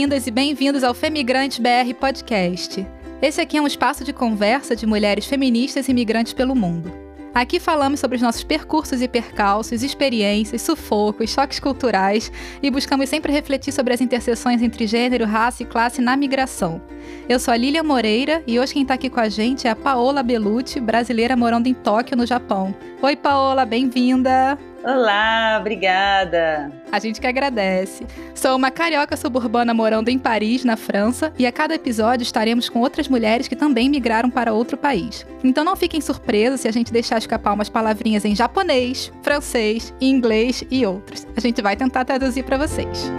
bem-vindas e bem-vindos ao Femigrante BR Podcast. Esse aqui é um espaço de conversa de mulheres feministas e migrantes pelo mundo. Aqui falamos sobre os nossos percursos e percalços, experiências, sufocos, choques culturais e buscamos sempre refletir sobre as interseções entre gênero, raça e classe na migração. Eu sou a Lilia Moreira e hoje quem está aqui com a gente é a Paola Belucci, brasileira morando em Tóquio, no Japão. Oi, Paola, bem-vinda! Olá, obrigada. A gente que agradece. Sou uma carioca suburbana morando em Paris, na França, e a cada episódio estaremos com outras mulheres que também migraram para outro país. Então não fiquem surpresas se a gente deixar escapar umas palavrinhas em japonês, francês, inglês e outros. A gente vai tentar traduzir para vocês.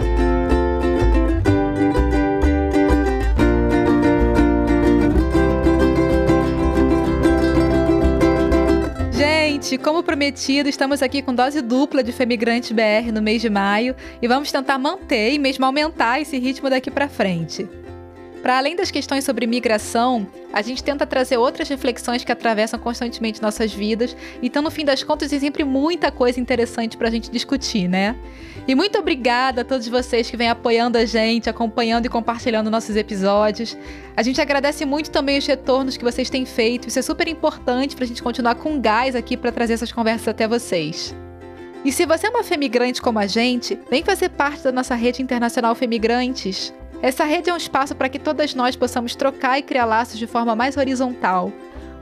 Como prometido, estamos aqui com dose dupla de Femigrante BR no mês de maio e vamos tentar manter e mesmo aumentar esse ritmo daqui para frente. Para além das questões sobre migração, a gente tenta trazer outras reflexões que atravessam constantemente nossas vidas, então no fim das contas tem sempre muita coisa interessante para a gente discutir, né? E muito obrigada a todos vocês que vêm apoiando a gente, acompanhando e compartilhando nossos episódios. A gente agradece muito também os retornos que vocês têm feito, isso é super importante para a gente continuar com gás aqui para trazer essas conversas até vocês. E se você é uma femigrante como a gente, vem fazer parte da nossa rede internacional Femigrantes. Essa rede é um espaço para que todas nós possamos trocar e criar laços de forma mais horizontal.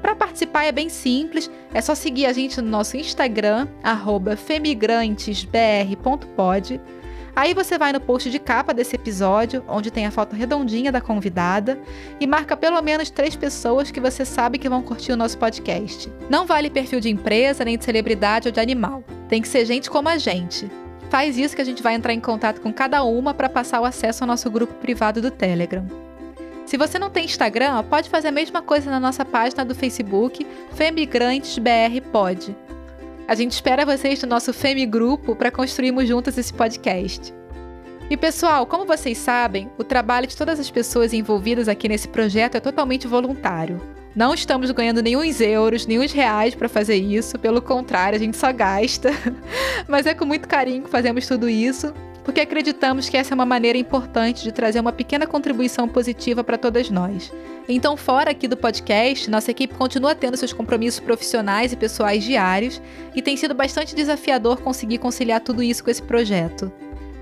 Para participar é bem simples, é só seguir a gente no nosso Instagram, femigrantesbr.pod. Aí você vai no post de capa desse episódio, onde tem a foto redondinha da convidada, e marca pelo menos três pessoas que você sabe que vão curtir o nosso podcast. Não vale perfil de empresa, nem de celebridade ou de animal. Tem que ser gente como a gente. Faz isso que a gente vai entrar em contato com cada uma para passar o acesso ao nosso grupo privado do Telegram. Se você não tem Instagram, pode fazer a mesma coisa na nossa página do Facebook, Femigrantesbr Pod. A gente espera vocês no nosso Femi Grupo para construirmos juntas esse podcast. E pessoal, como vocês sabem, o trabalho de todas as pessoas envolvidas aqui nesse projeto é totalmente voluntário. Não estamos ganhando nenhum euros, nenhum reais para fazer isso, pelo contrário, a gente só gasta. Mas é com muito carinho que fazemos tudo isso, porque acreditamos que essa é uma maneira importante de trazer uma pequena contribuição positiva para todas nós. Então, fora aqui do podcast, nossa equipe continua tendo seus compromissos profissionais e pessoais diários, e tem sido bastante desafiador conseguir conciliar tudo isso com esse projeto.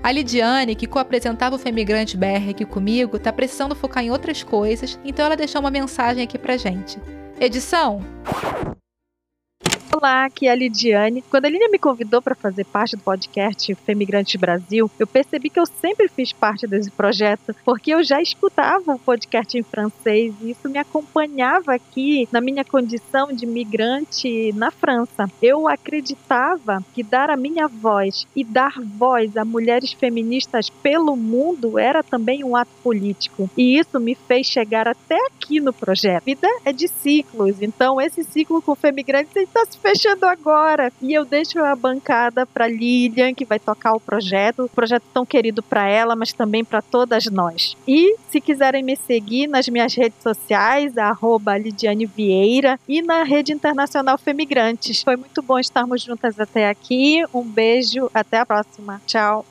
A Lidiane, que co-apresentava o Femigrante BR aqui comigo, está precisando focar em outras coisas, então ela deixou uma mensagem aqui pra gente. Edição? Olá, aqui é a Lidiane. Quando a Línia me convidou para fazer parte do podcast Femigrante Brasil, eu percebi que eu sempre fiz parte desse projeto, porque eu já escutava o podcast em francês e isso me acompanhava aqui na minha condição de migrante na França. Eu acreditava que dar a minha voz e dar voz a mulheres feministas pelo mundo era também um ato político. E isso me fez chegar até aqui no projeto. Vida é de ciclos, então esse ciclo com Femigrante está se fechando agora. E eu deixo a bancada para Lilian, que vai tocar o projeto, o projeto tão querido para ela, mas também para todas nós. E se quiserem me seguir nas minhas redes sociais, arroba Lidiane Vieira e na rede internacional Femigrantes. Foi muito bom estarmos juntas até aqui. Um beijo, até a próxima. Tchau.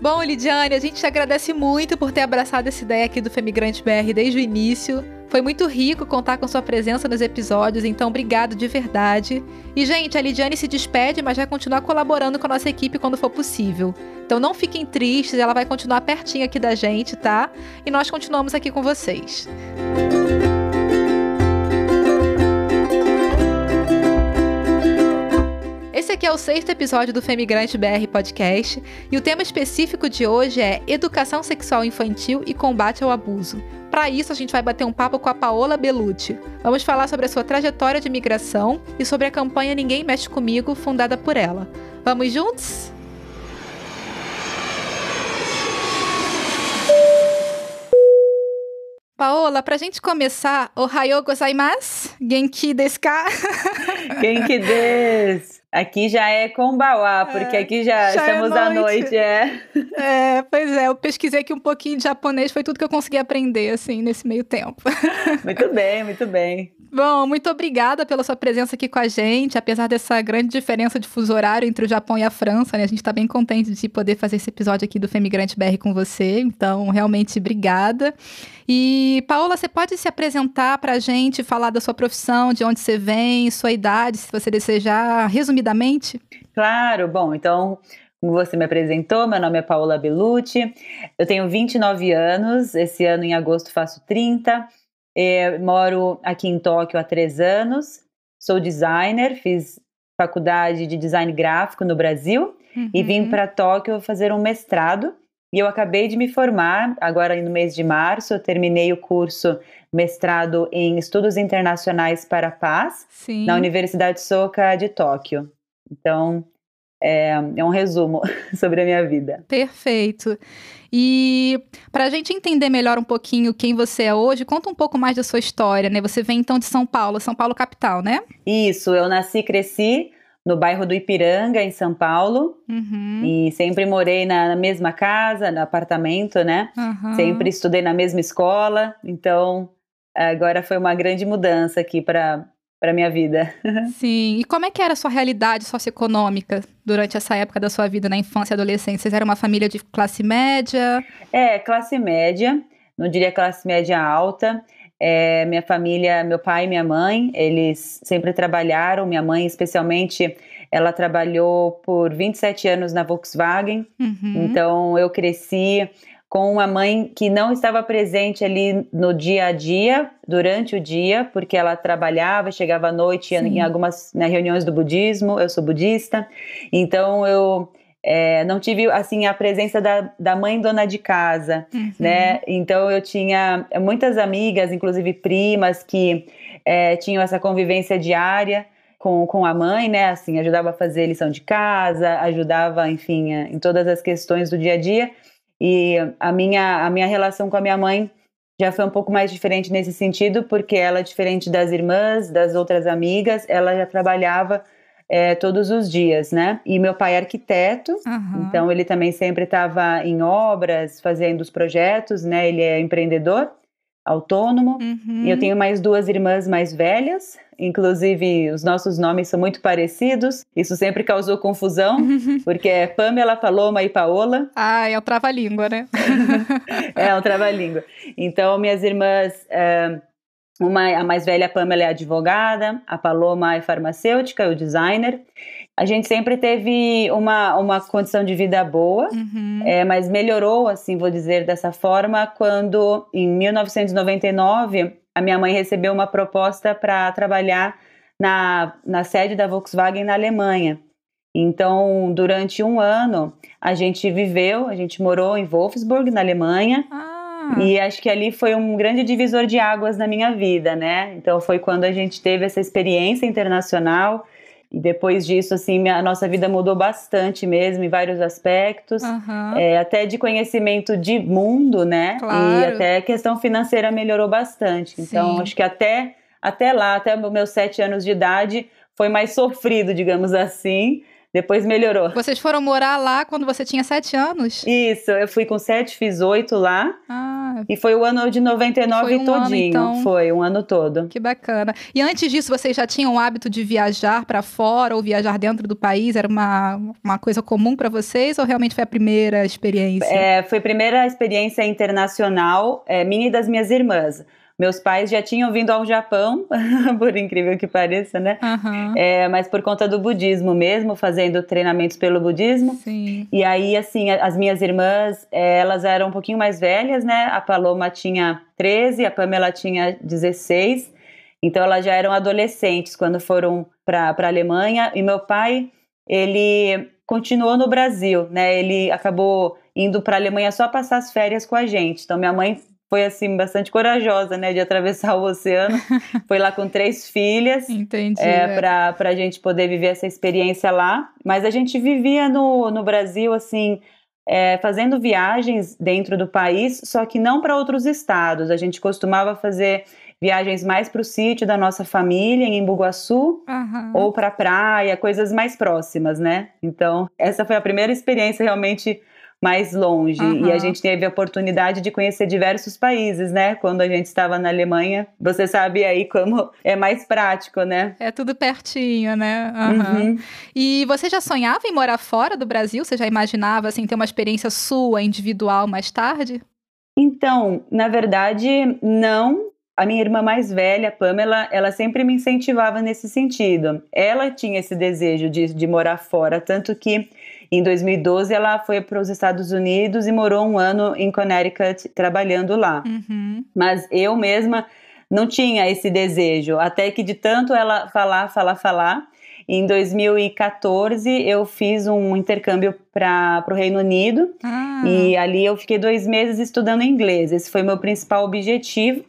Bom, Lidiane, a gente te agradece muito por ter abraçado essa ideia aqui do Femigrante BR desde o início. Foi muito rico contar com sua presença nos episódios, então obrigado de verdade. E, gente, a Lidiane se despede, mas vai continuar colaborando com a nossa equipe quando for possível. Então não fiquem tristes, ela vai continuar pertinho aqui da gente, tá? E nós continuamos aqui com vocês. Esse aqui é o sexto episódio do Femigrante BR Podcast e o tema específico de hoje é Educação Sexual Infantil e Combate ao Abuso. Para isso, a gente vai bater um papo com a Paola Belucci. Vamos falar sobre a sua trajetória de migração e sobre a campanha Ninguém Mexe Comigo, fundada por ela. Vamos juntos? Paola, pra gente começar, Ohayou gozaimasu? Genki desu ka? Genki desu! Aqui já é Kombawa, porque é, aqui já, já é estamos é noite. à noite, é. É, pois é, eu pesquisei aqui um pouquinho de japonês, foi tudo que eu consegui aprender, assim, nesse meio tempo. Muito bem, muito bem. Bom, muito obrigada pela sua presença aqui com a gente, apesar dessa grande diferença de fuso horário entre o Japão e a França, né? A gente está bem contente de poder fazer esse episódio aqui do Femigrante BR com você, então, realmente, obrigada. E, Paola, você pode se apresentar para a gente, falar da sua profissão, de onde você vem, sua idade, se você desejar, resumidamente? Claro, bom, então, como você me apresentou, meu nome é Paola Belucci, eu tenho 29 anos, esse ano em agosto faço 30, é, moro aqui em Tóquio há três anos, sou designer, fiz faculdade de design gráfico no Brasil uhum. e vim para Tóquio fazer um mestrado. E eu acabei de me formar, agora no mês de março, eu terminei o curso mestrado em Estudos Internacionais para a Paz, Sim. na Universidade Soka de Tóquio. Então, é, é um resumo sobre a minha vida. Perfeito. E para a gente entender melhor um pouquinho quem você é hoje, conta um pouco mais da sua história, né? Você vem então de São Paulo, São Paulo capital, né? Isso, eu nasci e cresci no bairro do Ipiranga, em São Paulo. Uhum. E sempre morei na mesma casa, no apartamento, né? Uhum. Sempre estudei na mesma escola. Então, agora foi uma grande mudança aqui para para minha vida. Sim. E como é que era a sua realidade socioeconômica durante essa época da sua vida, na infância e adolescência? Vocês eram uma família de classe média? É, classe média. Não diria classe média alta. É, minha família, meu pai e minha mãe, eles sempre trabalharam. Minha mãe, especialmente, ela trabalhou por 27 anos na Volkswagen. Uhum. Então, eu cresci com uma mãe que não estava presente ali no dia a dia, durante o dia, porque ela trabalhava, chegava à noite Sim. em algumas né, reuniões do budismo, eu sou budista, então eu é, não tive assim a presença da, da mãe dona de casa, uhum. né? Então eu tinha muitas amigas, inclusive primas, que é, tinham essa convivência diária com, com a mãe, né? Assim, ajudava a fazer lição de casa, ajudava, enfim, em todas as questões do dia a dia. E a minha, a minha relação com a minha mãe já foi um pouco mais diferente nesse sentido, porque ela, diferente das irmãs, das outras amigas, ela já trabalhava é, todos os dias, né? E meu pai é arquiteto, uhum. então ele também sempre estava em obras, fazendo os projetos, né? Ele é empreendedor autônomo. Uhum. E eu tenho mais duas irmãs mais velhas, inclusive os nossos nomes são muito parecidos. Isso sempre causou confusão, uhum. porque é Pamela, Paloma e Paola. Ah, é o trava-língua, né? é um trava-língua. Então, minhas irmãs. É, uma, a mais velha, a Pamela, é advogada, a Paloma é farmacêutica, o designer. A gente sempre teve uma, uma condição de vida boa, uhum. é, mas melhorou, assim, vou dizer dessa forma, quando em 1999 a minha mãe recebeu uma proposta para trabalhar na, na sede da Volkswagen na Alemanha. Então, durante um ano, a gente viveu, a gente morou em Wolfsburg, na Alemanha. Ah. E acho que ali foi um grande divisor de águas na minha vida, né? Então, foi quando a gente teve essa experiência internacional e depois disso, assim, a nossa vida mudou bastante mesmo, em vários aspectos. Uhum. É, até de conhecimento de mundo, né? Claro. E até questão financeira melhorou bastante. Então, Sim. acho que até, até lá, até meus sete anos de idade, foi mais sofrido, digamos assim. Depois melhorou. Vocês foram morar lá quando você tinha sete anos? Isso, eu fui com sete, fiz oito lá. Ah. E foi o ano de 99 foi um todinho. Ano, então. Foi um ano todo. Que bacana. E antes disso, vocês já tinham o hábito de viajar para fora ou viajar dentro do país? Era uma, uma coisa comum para vocês ou realmente foi a primeira experiência? É, foi a primeira experiência internacional é, minha e das minhas irmãs. Meus pais já tinham vindo ao Japão, por incrível que pareça, né? Uhum. É, mas por conta do budismo mesmo, fazendo treinamentos pelo budismo. Sim. E aí, assim, as minhas irmãs, é, elas eram um pouquinho mais velhas, né? A Paloma tinha 13, a Pamela tinha 16. Então, elas já eram adolescentes quando foram para a Alemanha. E meu pai, ele continuou no Brasil, né? Ele acabou indo para a Alemanha só passar as férias com a gente. Então, minha mãe foi assim bastante corajosa, né, de atravessar o oceano. foi lá com três filhas, Entendi, é, é. para para a gente poder viver essa experiência lá. Mas a gente vivia no, no Brasil assim. É, fazendo viagens dentro do país, só que não para outros estados. A gente costumava fazer viagens mais para o sítio da nossa família, em Embu-Guaçu, Aham. ou para praia, coisas mais próximas, né? Então, essa foi a primeira experiência realmente mais longe. Aham. E a gente teve a oportunidade de conhecer diversos países, né? Quando a gente estava na Alemanha, você sabe aí como é mais prático, né? É tudo pertinho, né? Aham. Uhum. E você já sonhava em morar fora do Brasil? Você já imaginava assim ter uma experiência sua individual mais tarde? Então, na verdade, não. A minha irmã mais velha, Pamela, ela sempre me incentivava nesse sentido. Ela tinha esse desejo de, de morar fora, tanto que em 2012 ela foi para os Estados Unidos e morou um ano em Connecticut trabalhando lá. Uhum. Mas eu mesma não tinha esse desejo, até que de tanto ela falar, falar, falar, em 2014 eu fiz um intercâmbio para o Reino Unido Ah, e ali eu fiquei dois meses estudando inglês. Esse foi meu principal objetivo.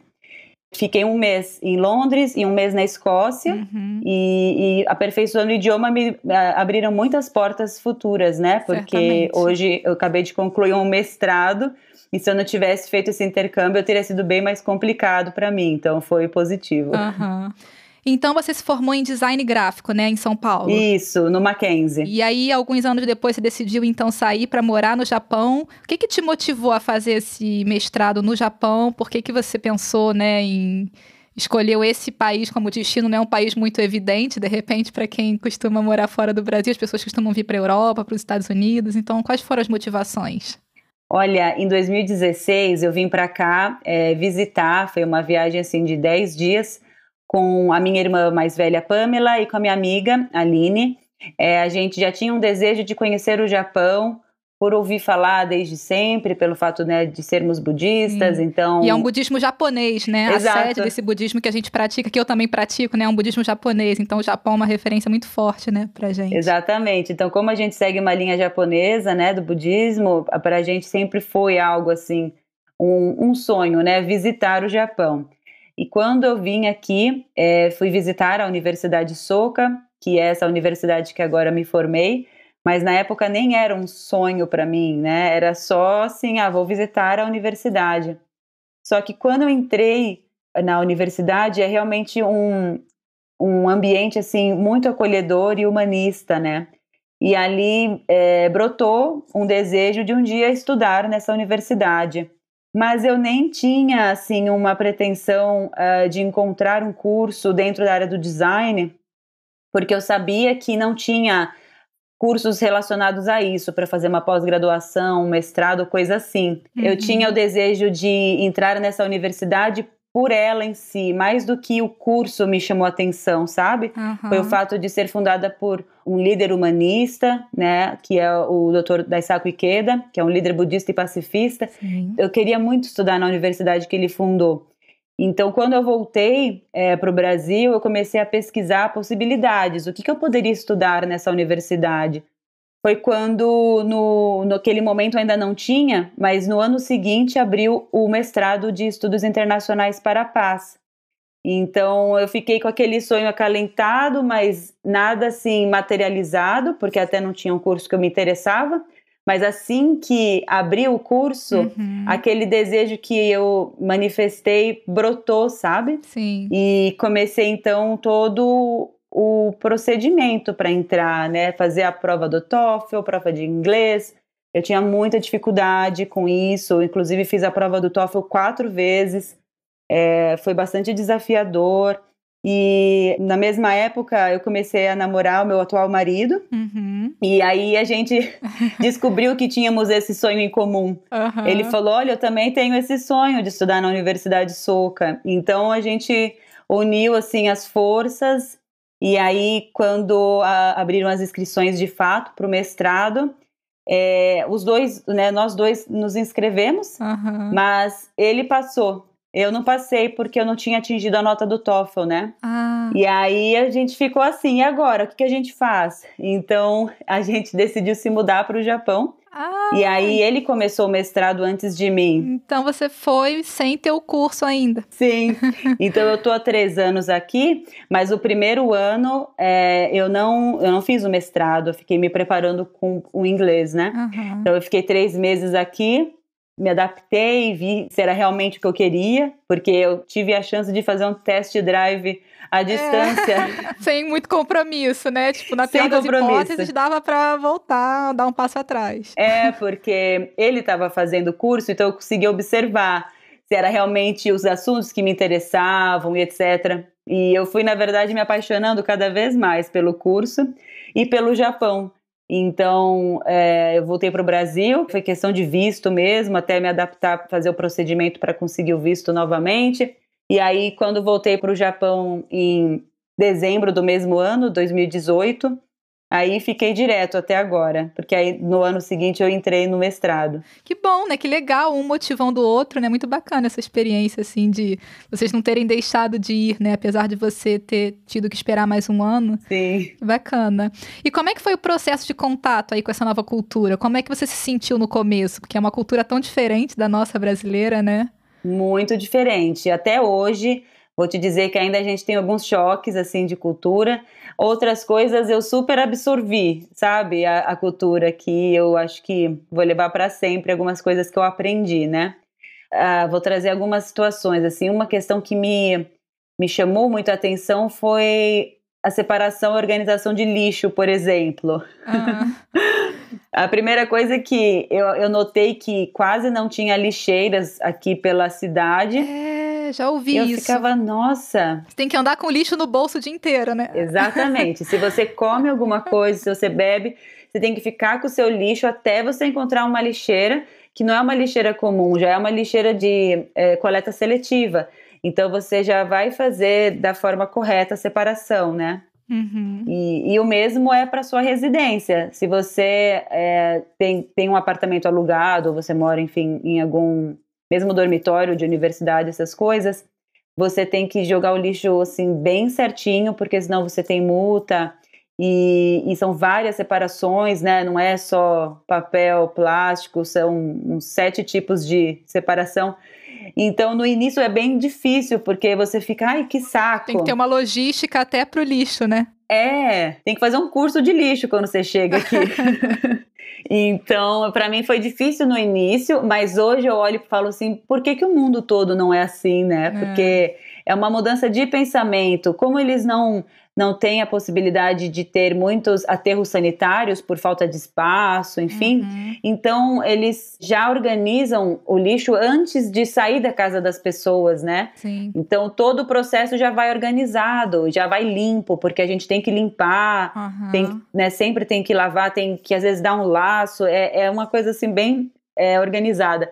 Fiquei um mês em Londres e um mês na Escócia. uhum. E, e aperfeiçoando o idioma me abriram muitas portas futuras, né? Porque Certamente. hoje eu acabei de concluir um mestrado e se eu não tivesse feito esse intercâmbio, teria sido bem mais complicado para mim. Então foi positivo. Aham. Então você se formou em design gráfico, né, em São Paulo. Isso, no Mackenzie. E aí, alguns anos depois, você decidiu então sair para morar no Japão. O que, que te motivou a fazer esse mestrado no Japão? Por que, que você pensou, né, em escolheu esse país como destino? Não é um país muito evidente, de repente, para quem costuma morar fora do Brasil, as pessoas costumam vir para a Europa, para os Estados Unidos. Então, quais foram as motivações? Olha, em 2016 eu vim para cá é, visitar, foi uma viagem assim de 10 dias com a minha irmã mais velha Pamela e com a minha amiga Aline. É, a gente já tinha um desejo de conhecer o Japão por ouvir falar desde sempre, pelo fato né, de sermos budistas, Sim. então... E é um budismo japonês, né? Exato. A sede desse budismo que a gente pratica, que eu também pratico, né? É um budismo japonês. Então, o Japão é uma referência muito forte, né, pra gente. Exatamente. Então, como a gente segue uma linha japonesa, né, do budismo, para a gente sempre foi algo assim, um, um sonho, né, visitar o Japão. E quando eu vim aqui, é, fui visitar a Universidade Soka, que é essa universidade que agora me formei, mas na época nem era um sonho para mim, né? Era só assim, ah, vou visitar a universidade. Só que quando eu entrei na universidade, é realmente um, um ambiente assim muito acolhedor e humanista, né? E ali é, brotou um desejo de um dia estudar nessa universidade. Mas eu nem tinha assim uma pretensão uh, de encontrar um curso dentro da área do design, porque eu sabia que não tinha cursos relacionados a isso para fazer uma pós-graduação, um mestrado, coisa assim. Uhum. Eu tinha o desejo de entrar nessa universidade por ela em si, mais do que o curso me chamou atenção, sabe? Uhum. Foi o fato de ser fundada por um líder humanista, né, que é o Dr. Daisaku Ikeda, que é um líder budista e pacifista. Sim. Eu queria muito estudar na universidade que ele fundou. Então, quando eu voltei é, para o Brasil, eu comecei a pesquisar possibilidades. O que, que eu poderia estudar nessa universidade? Foi quando, no, naquele momento ainda não tinha, mas no ano seguinte abriu o mestrado de Estudos Internacionais para a Paz. Então eu fiquei com aquele sonho acalentado, mas nada assim materializado, porque até não tinha um curso que eu me interessava. Mas assim que abriu o curso, Uhum. aquele desejo que eu manifestei brotou, sabe? Sim. E comecei então todo o procedimento para entrar, né? Fazer a prova do TOEFL, prova de inglês. Eu tinha muita dificuldade com isso, inclusive fiz a prova do TOEFL quatro vezes. É, foi bastante desafiador. E na mesma época eu comecei a namorar o meu atual marido. Uhum. E aí a gente descobriu que tínhamos esse sonho em comum. Aham. Ele falou: Olha, eu também tenho esse sonho de estudar na Universidade Soca. Então a gente uniu assim as forças. E aí, quando a- abriram as inscrições de fato para o mestrado, é, os dois, né, nós dois nos inscrevemos, Aham. mas ele passou. Eu não passei porque eu não tinha atingido a nota do TOEFL, né? Ah, E aí a gente ficou assim, e agora? O que, que a gente faz? Então a gente decidiu se mudar para o Japão. Ah, E aí ele começou o mestrado antes de mim. então você foi sem ter o curso ainda. Sim. Então eu tô há três anos aqui, mas o primeiro ano é, eu não eu não fiz o mestrado, eu fiquei me preparando com o inglês, né? Aham. Então eu fiquei três meses aqui me adaptei, vi se era realmente o que eu queria, porque eu tive a chance de fazer um test drive à é. distância. É, sem muito compromisso, né? Tipo, na pior das hipóteses, dava para voltar, dar um passo atrás. É, porque ele estava fazendo o curso, então eu consegui observar se era realmente os assuntos que me interessavam e etc. E eu fui, na verdade, me apaixonando cada vez mais pelo curso e pelo Japão. Então, é, eu voltei para o Brasil, foi questão de visto mesmo, até me adaptar, fazer o procedimento para conseguir o visto novamente. E aí, quando voltei para o Japão em dezembro do mesmo ano, 2018, Aí fiquei direto até agora, porque aí no ano seguinte eu entrei no mestrado. Que bom, né? Que legal, um motivando o outro, né? Muito bacana essa experiência, assim, de vocês não terem deixado de ir, né? Apesar de você ter tido que esperar mais um ano. Sim. Bacana. E como é que foi o processo de contato aí com essa nova cultura? Como é que você se sentiu no começo? Porque é uma cultura tão diferente da nossa brasileira, né? Muito diferente. Até hoje, vou te dizer que ainda a gente tem alguns choques, assim, de cultura Outras coisas eu super absorvi, sabe? A, a cultura que eu acho que vou levar para sempre, algumas coisas que eu aprendi, né? Uh, vou trazer algumas situações, assim, uma questão que me, me chamou muito a atenção foi a separação e organização de lixo, por exemplo. Ah. a primeira coisa que eu, eu notei que quase não tinha lixeiras aqui pela cidade. É já ouvi eu isso. Eu ficava, nossa. Você tem que andar com lixo no bolso o dia inteiro, né? Exatamente. se você come alguma coisa, se você bebe, você tem que ficar com o seu lixo até você encontrar uma lixeira que não é uma lixeira comum, já é uma lixeira de é, coleta seletiva. Então você já vai fazer da forma correta a separação, né? Uhum. E, e, o mesmo é para sua residência. Se você é, tem, tem um apartamento alugado, ou você mora, enfim, em algum mesmo dormitório de universidade, essas coisas, você tem que jogar o lixo assim bem certinho, porque senão você tem multa. E, e, são várias separações, né? Não é só papel, plástico, são uns sete tipos de separação. Então, no início é bem difícil, porque você fica, ai, que saco. Tem que ter uma logística até pro lixo, né? É, tem que fazer um curso de lixo quando você chega aqui. Então, para mim foi difícil no início, mas hoje eu olho e falo assim: por que, que o mundo todo não é assim, né? É. Porque é uma mudança de pensamento. Como eles não não têm a possibilidade de ter muitos aterros sanitários por falta de espaço, enfim. Uhum. Então, eles já organizam o lixo antes de sair da casa das pessoas, né? Sim. Então, todo o processo já vai organizado, já vai limpo, porque a gente tem que limpar, uhum. tem, né, sempre tem que lavar, tem que às vezes dar um laço, é, é uma coisa assim bem é, organizada.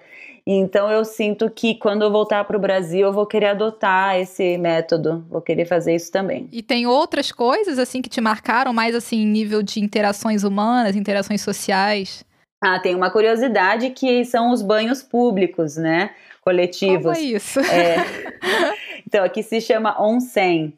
Então eu sinto que quando eu voltar para o Brasil eu vou querer adotar esse método, vou querer fazer isso também. E tem outras coisas assim que te marcaram mais assim nível de interações humanas, interações sociais? Ah, tem uma curiosidade que são os banhos públicos, né? Coletivos. Como é isso? É. Então, aqui se chama onsen.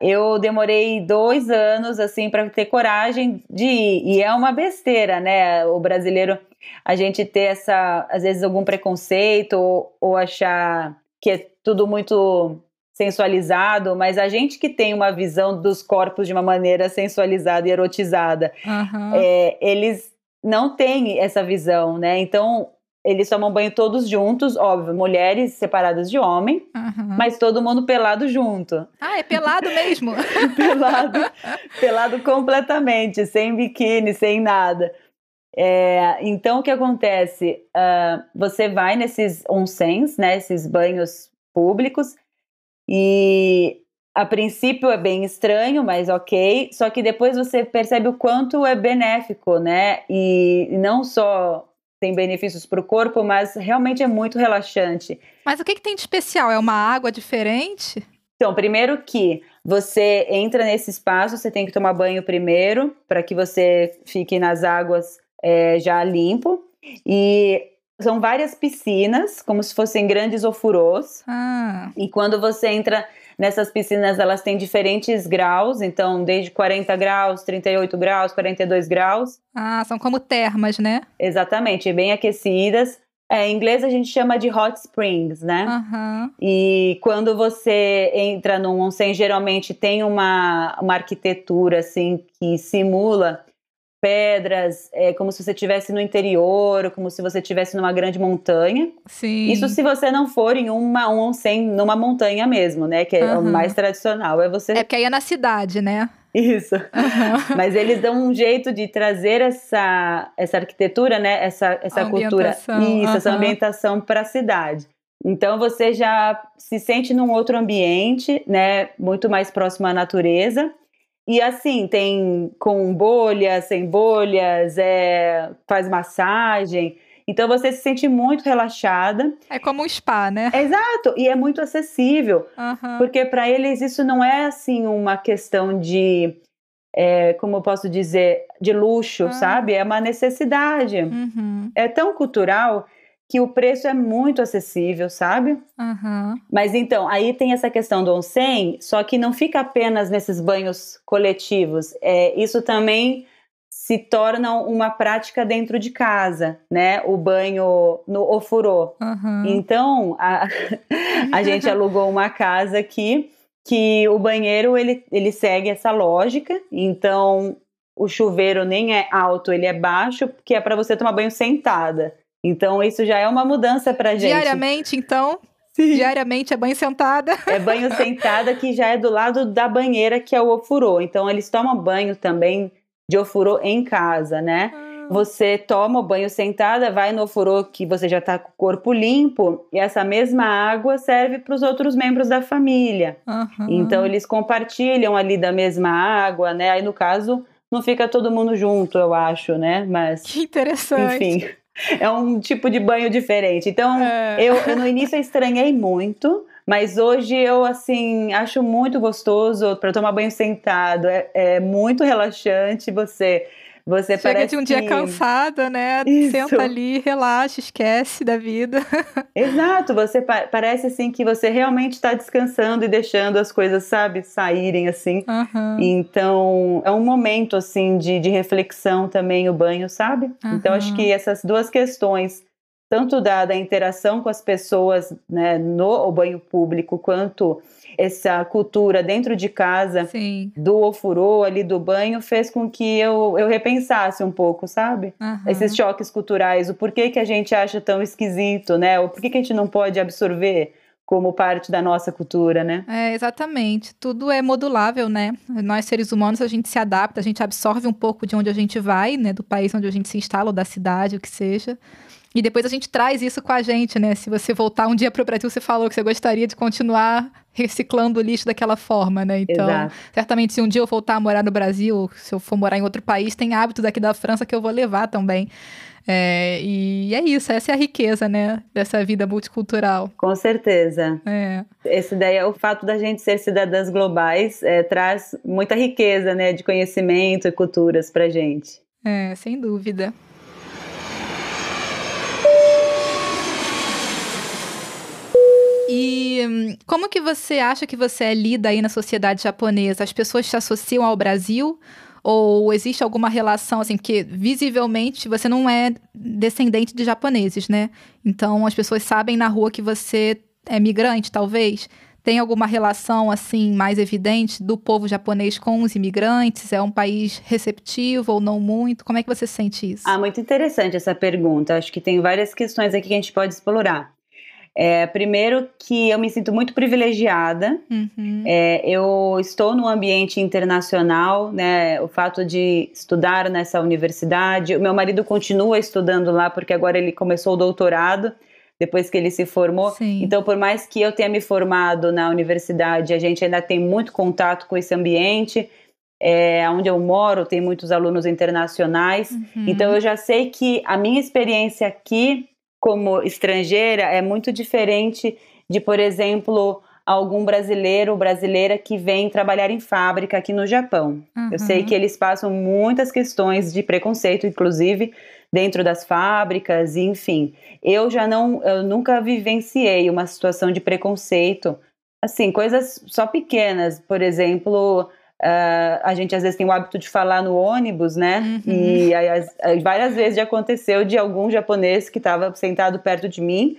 Eu demorei dois anos, assim, para ter coragem de ir. E é uma besteira, né? O brasileiro a gente ter essa, às vezes, algum preconceito ou, ou achar que é tudo muito sensualizado, mas a gente que tem uma visão dos corpos de uma maneira sensualizada e erotizada, uhum. é, eles não têm essa visão, né? Então eles tomam banho todos juntos, óbvio, mulheres separadas de homem, uhum. mas todo mundo pelado junto. Ah, é pelado mesmo? pelado, pelado completamente, sem biquíni, sem nada. É, então, o que acontece? Uh, você vai nesses onsens, né, esses banhos públicos, e a princípio é bem estranho, mas ok. Só que depois você percebe o quanto é benéfico, né? E não só tem benefícios para o corpo, mas realmente é muito relaxante. Mas o que, que tem de especial? É uma água diferente? Então, primeiro que você entra nesse espaço, você tem que tomar banho primeiro, para que você fique nas águas é, já limpo. E são várias piscinas, como se fossem grandes ofurôs. Ah. E quando você entra nessas piscinas, elas têm diferentes graus, então desde 40 graus, 38 graus, 42 graus. Ah, são como termas, né? Exatamente, bem aquecidas. É, em inglês a gente chama de hot springs, né? Uhum. E quando você entra num onsen, geralmente tem uma, uma arquitetura assim que simula pedras, é como se você estivesse no interior, como se você estivesse numa grande montanha. Sim. Isso se você não for em uma um onsen numa montanha mesmo, né? Que é Uhum. o mais tradicional. É você. É porque aí é na cidade, né? Isso. Uhum. Mas eles dão um jeito de trazer essa, essa arquitetura, né? Essa, essa cultura. Isso, essa aham. ambientação para a cidade. Então você já se sente num outro ambiente, né? Muito mais próximo à natureza. E assim, tem com bolhas, sem bolhas, é, faz massagem. Então você se sente muito relaxada. É como um spa, né? Exato, e é muito acessível. Aham. Porque para eles isso não é assim uma questão de, é, como eu posso dizer, de luxo, Ah. sabe? É uma necessidade. Uhum. É tão cultural que o preço é muito acessível, sabe? Aham. Mas então, aí tem essa questão do onsen, só que não fica apenas nesses banhos coletivos. É, isso também se torna uma prática dentro de casa, né? O banho no ofurô. Aham. Então, a, a gente alugou uma casa aqui que o banheiro ele, ele segue essa lógica. Então, o chuveiro nem é alto, ele é baixo, que é para você tomar banho sentada. Então, isso já é uma mudança pra gente. Diariamente, então? Sim. Diariamente é banho sentada? É banho sentada que já é do lado da banheira, que é o ofurô. Então, eles tomam banho também de ofurô em casa, né? Você toma o banho sentada, vai no ofurô que você já tá com o corpo limpo, e essa mesma água serve para os outros membros da família. Aham. Então eles compartilham ali da mesma água, né? Aí no caso não fica todo mundo junto, eu acho, né? Mas Que interessante. enfim, é um tipo de banho diferente. Então É. eu, eu no início eu estranhei muito, mas hoje eu assim acho muito gostoso para tomar banho sentado. É, é muito relaxante. Você você Chega parece de um dia que- cansada, né? Isso. Senta ali, relaxa, esquece da vida. Exato, você pa- parece assim que você realmente está descansando e deixando as coisas, sabe, saírem assim. Aham. Então, é um momento assim de, de reflexão também o banho, sabe? Então, acho que essas duas questões, tanto da, da interação com as pessoas né, no banho público, quanto essa cultura dentro de casa Sim. do ofurô ali do banho, fez com que eu, eu repensasse um pouco, sabe? Aham. esses choques culturais, o porquê que a gente acha tão esquisito, né? O porquê que a gente não pode absorver como parte da nossa cultura, né? É, exatamente. Tudo é modulável, né? Nós, seres humanos, a gente se adapta, a gente absorve um pouco de onde a gente vai, né? Do país onde a gente se instala, ou da cidade, o que seja. E depois a gente traz isso com a gente, né? Se você voltar um dia para o Brasil, você falou que você gostaria de continuar reciclando o lixo daquela forma, né? Então, Exato. certamente, se um dia eu voltar a morar no Brasil, se eu for morar em outro país, tem hábitos aqui da França que eu vou levar também. É, e é isso, essa é a riqueza, né? Dessa vida multicultural. Com certeza. É. Essa ideia, o fato da gente ser cidadãs globais é, traz muita riqueza, né, de conhecimento e culturas pra gente. É, sem dúvida. E hum, como que você acha que você é lida aí na sociedade japonesa? As pessoas te associam ao Brasil? Ou existe alguma relação, assim, porque visivelmente você não é descendente de japoneses, né? Então as pessoas sabem na rua que você é migrante, talvez. Tem alguma relação, assim, mais evidente do povo japonês com os imigrantes? É um país receptivo ou não muito? Como é que você sente isso? Ah, muito interessante essa pergunta. Acho que tem várias questões aqui que a gente pode explorar. É, primeiro que eu me sinto muito privilegiada Uhum. É, eu estou num ambiente internacional, né? O fato de estudar nessa universidade. O meu marido continua estudando lá porque agora ele começou o doutorado depois que ele se formou. Sim. Então, por mais que eu tenha me formado na universidade, a gente ainda tem muito contato com esse ambiente. É, onde eu moro tem muitos alunos internacionais. Uhum. Então eu já sei que a minha experiência aqui como estrangeira é muito diferente de, por exemplo, algum brasileiro ou brasileira que vem trabalhar em fábrica aqui no Japão. Eu sei Uhum. que eles passam muitas questões de preconceito, inclusive dentro das fábricas, enfim. Eu já não, eu nunca vivenciei uma situação de preconceito, assim, coisas só pequenas, por exemplo, ah, a gente às vezes tem o hábito de falar no ônibus, né? Uhum. E aí, as- várias vezes já aconteceu de algum japonês que estava sentado perto de mim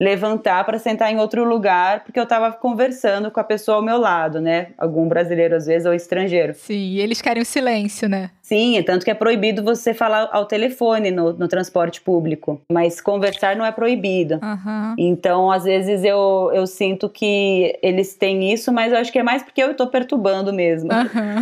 levantar para sentar em outro lugar, porque eu estava conversando com a pessoa ao meu lado, né? Algum brasileiro às vezes ou estrangeiro. Sim, e eles querem o silêncio, né? Sim, é tanto que é proibido você falar ao telefone no, no transporte público, mas conversar não é proibido. Aham. Então, às vezes eu, eu sinto que eles têm isso, mas eu acho que é mais porque eu tô perturbando mesmo. Aham.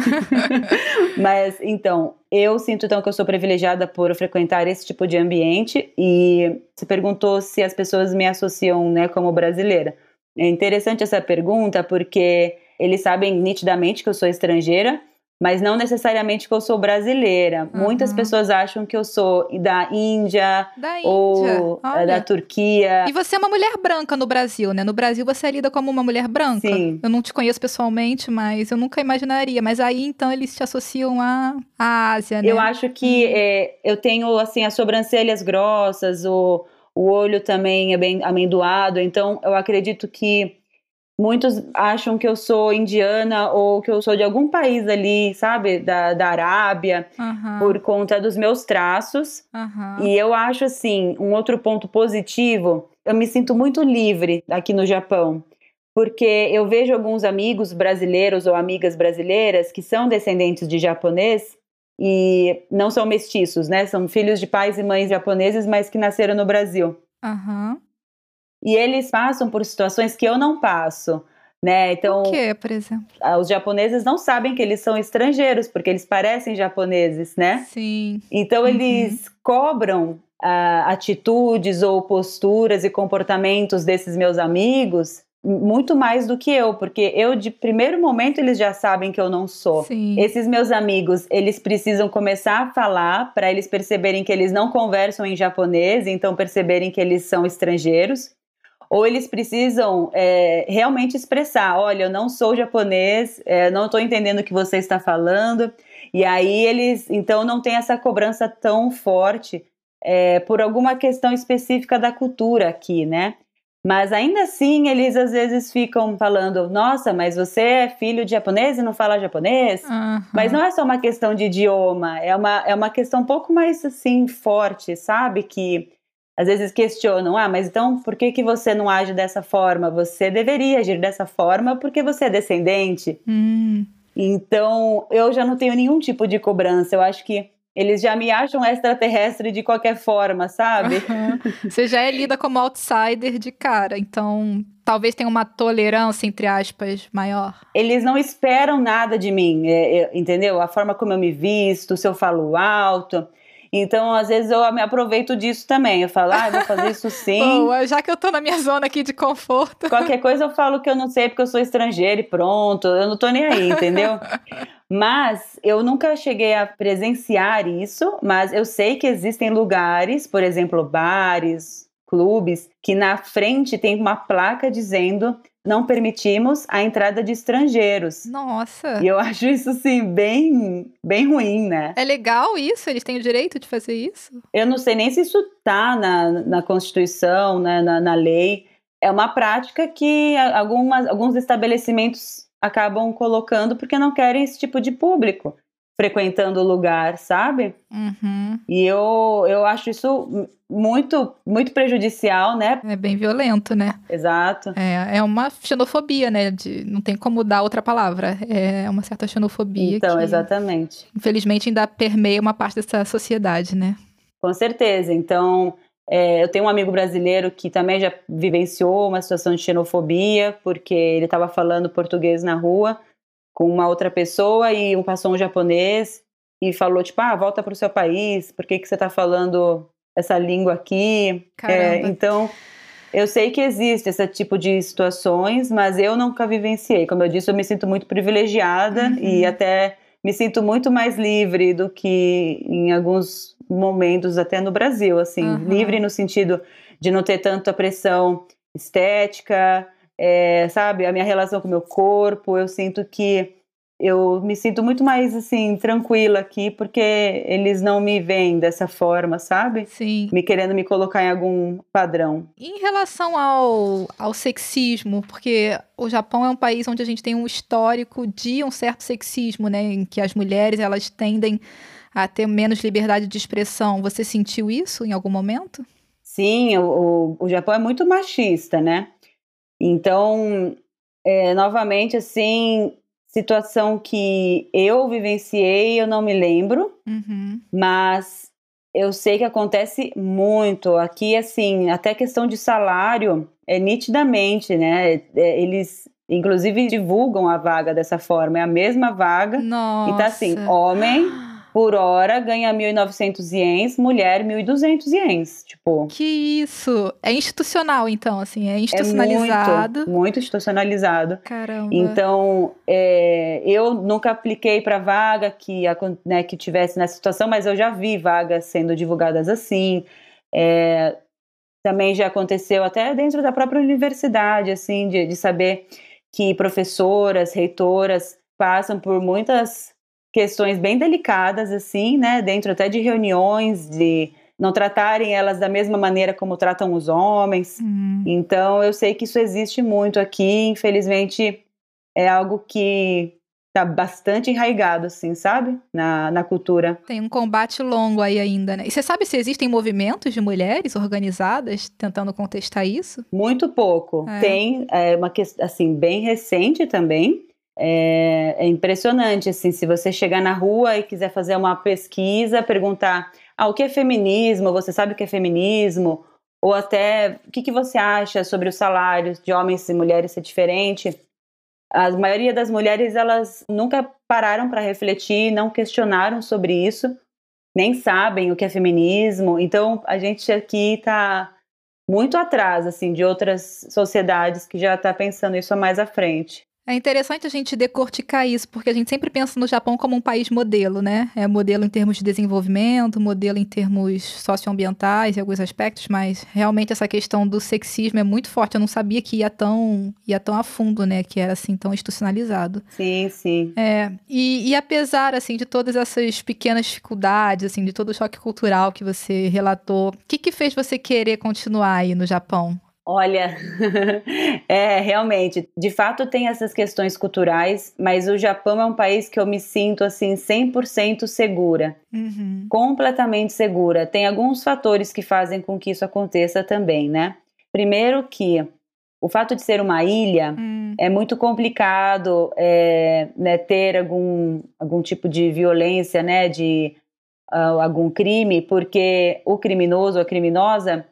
Mas então, eu sinto então que eu sou privilegiada por frequentar esse tipo de ambiente e você perguntou se as pessoas me associam, né, como brasileira. É interessante essa pergunta porque eles sabem nitidamente que eu sou estrangeira, mas não necessariamente que eu sou brasileira. Muitas Uhum. pessoas acham que eu sou da Índia Da Índia. ou eh, Olha. da Turquia. E você é uma mulher branca no Brasil, né? No Brasil você é lida como uma mulher branca. Sim. Eu não te conheço pessoalmente, mas eu nunca imaginaria. Mas aí então eles te associam à, à Ásia, né? Eu acho que é, eu tenho assim as sobrancelhas grossas, o, o olho também é bem amendoado, então eu acredito que muitos acham que eu sou indiana ou que eu sou de algum país ali, sabe, da, da Arábia, Aham, por conta dos meus traços. aham. E eu acho assim, um outro ponto positivo, eu me sinto muito livre aqui no Japão. Porque eu vejo alguns amigos brasileiros ou amigas brasileiras que são descendentes de japonês e não são mestiços, né? São filhos de pais e mães japoneses, mas que nasceram no Brasil. Aham. E eles passam por situações que eu não passo, né? Então, O que, por exemplo? ah, os japoneses não sabem que eles são estrangeiros, porque eles parecem japoneses, né? Sim. Então Uhum. eles cobram ah, atitudes ou posturas e comportamentos desses meus amigos muito mais do que eu, porque eu de primeiro momento eles já sabem que eu não sou. Sim. Esses meus amigos, eles precisam começar a falar para eles perceberem que eles não conversam em japonês, então perceberem que eles são estrangeiros. Ou eles precisam é, realmente expressar: olha, eu não sou japonês, é, não estou entendendo o que você está falando. E aí eles, então, não tem essa cobrança tão forte é, por alguma questão específica da cultura aqui, né? Mas ainda assim, eles às vezes ficam falando: nossa, mas você é filho de japonês e não fala japonês? Aham. Mas não é só uma questão de idioma, é uma, é uma questão um pouco mais assim forte, sabe? Que às vezes questionam: ah, mas então por que, que você não age dessa forma? Você deveria agir dessa forma porque você é descendente. Hum. Então eu já não tenho nenhum tipo de cobrança. Eu acho que eles já me acham extraterrestre de qualquer forma, sabe? Aham. Você já é lida como outsider de cara, então talvez tenha uma tolerância, entre aspas, maior. Eles não esperam nada de mim, é, é, entendeu? A forma como eu me visto, se eu falo alto. Então, às vezes, eu me aproveito disso também. Eu falo, ah, eu vou fazer isso sim. Boa, já que eu tô na minha zona aqui de conforto. Qualquer coisa eu falo que eu não sei porque eu sou estrangeira e pronto. Eu não tô nem aí, entendeu? Mas eu nunca cheguei a presenciar isso, mas eu sei que existem lugares, por exemplo, bares, clubes, que na frente tem uma placa dizendo não permitimos a entrada de estrangeiros. Nossa. E eu acho isso, sim, bem, bem ruim, né? É legal isso? Eles têm o direito de fazer isso? Eu não sei nem se isso tá na, na Constituição, né, na, na lei. É uma prática que algumas, alguns estabelecimentos acabam colocando porque não querem esse tipo de público frequentando o lugar, sabe? Uhum. E eu, eu acho isso muito, muito prejudicial, né? É bem violento, né? Exato. É, é uma xenofobia, né? De, não tem como dar outra palavra. É uma certa xenofobia Então, que, exatamente. infelizmente, ainda permeia uma parte dessa sociedade, né? Com certeza. Então, é, eu tenho um amigo brasileiro que também já vivenciou uma situação de xenofobia, porque ele estava falando português na rua com uma outra pessoa e um passou um japonês e falou tipo, ah, volta para o seu país, por que, que você está falando essa língua aqui? É, então, eu sei que existe esse tipo de situações, mas eu nunca vivenciei. Como eu disse, eu me sinto muito privilegiada Uhum. e até me sinto muito mais livre do que em alguns momentos até no Brasil, assim, Uhum. livre no sentido de não ter tanta pressão estética, é, sabe, a minha relação com o meu corpo, eu sinto que eu me sinto muito mais assim tranquila aqui porque eles não me veem dessa forma, sabe? Sim. Me querendo me colocar em algum padrão. Em relação ao, ao sexismo, porque o Japão é um país onde a gente tem um histórico de um certo sexismo, né? Em que as mulheres elas tendem a ter menos liberdade de expressão. Você sentiu isso em algum momento? Sim, o, o, o Japão é muito machista, né? Então, é, novamente, assim, situação que eu vivenciei, eu não me lembro, Uhum. mas eu sei que acontece muito. Aqui, assim, até questão de salário, é nitidamente, né? É, Eles, inclusive, divulgam a vaga dessa forma. É a mesma vaga. Nossa. E tá assim, homem por hora ganha 1.900 ienes, mulher 1.200 ienes. Tipo, Que isso? É institucional, então, assim, é é institucionalizado. muito, muito institucionalizado. Caramba. Então, é, eu nunca apliquei para vaga que, né, que tivesse nessa situação, mas eu já vi vagas sendo divulgadas assim. É, também já aconteceu até dentro da própria universidade, assim, de, de saber que professoras, reitoras passam por muitas questões bem delicadas, assim, né, dentro até de reuniões, de não tratarem elas da mesma maneira como tratam os homens. Hum. Então, eu sei que isso existe muito aqui, infelizmente é algo que está bastante enraizado, assim, sabe? Na, na cultura. Tem um combate longo aí ainda, né? E você sabe se existem movimentos de mulheres organizadas tentando contestar isso? Muito pouco. É. Tem é, uma questão, assim, bem recente também. É, é impressionante, assim, se você chegar na rua e quiser fazer uma pesquisa, perguntar, ah, o que é feminismo? Você sabe o que é feminismo? Ou até, o que, que você acha sobre os salários de homens e mulheres ser diferente? A maioria das mulheres, elas nunca pararam para refletir, não questionaram sobre isso, nem sabem o que é feminismo. Então, a gente aqui está muito atrás, assim, de outras sociedades que já está pensando isso mais à frente. É interessante a gente decorticar isso, porque a gente sempre pensa no Japão como um país modelo, né? É modelo em termos de desenvolvimento, modelo em termos socioambientais em alguns aspectos, mas realmente essa questão do sexismo é muito forte. Eu não sabia que ia tão, ia tão a fundo, né? Que era assim tão institucionalizado. Sim, sim. É, e, e apesar, assim, de todas essas pequenas dificuldades, assim, de todo o choque cultural que você relatou, o que que fez você querer continuar aí no Japão? Olha, é realmente, de fato tem essas questões culturais, mas o Japão é um país que eu me sinto assim 100% segura, Uhum. completamente segura. Tem alguns fatores que fazem com que isso aconteça também, né? Primeiro que o fato de ser uma ilha Hum, é muito complicado é, né, ter algum, algum tipo de violência, né, de ah, algum crime, porque o criminoso ou a criminosa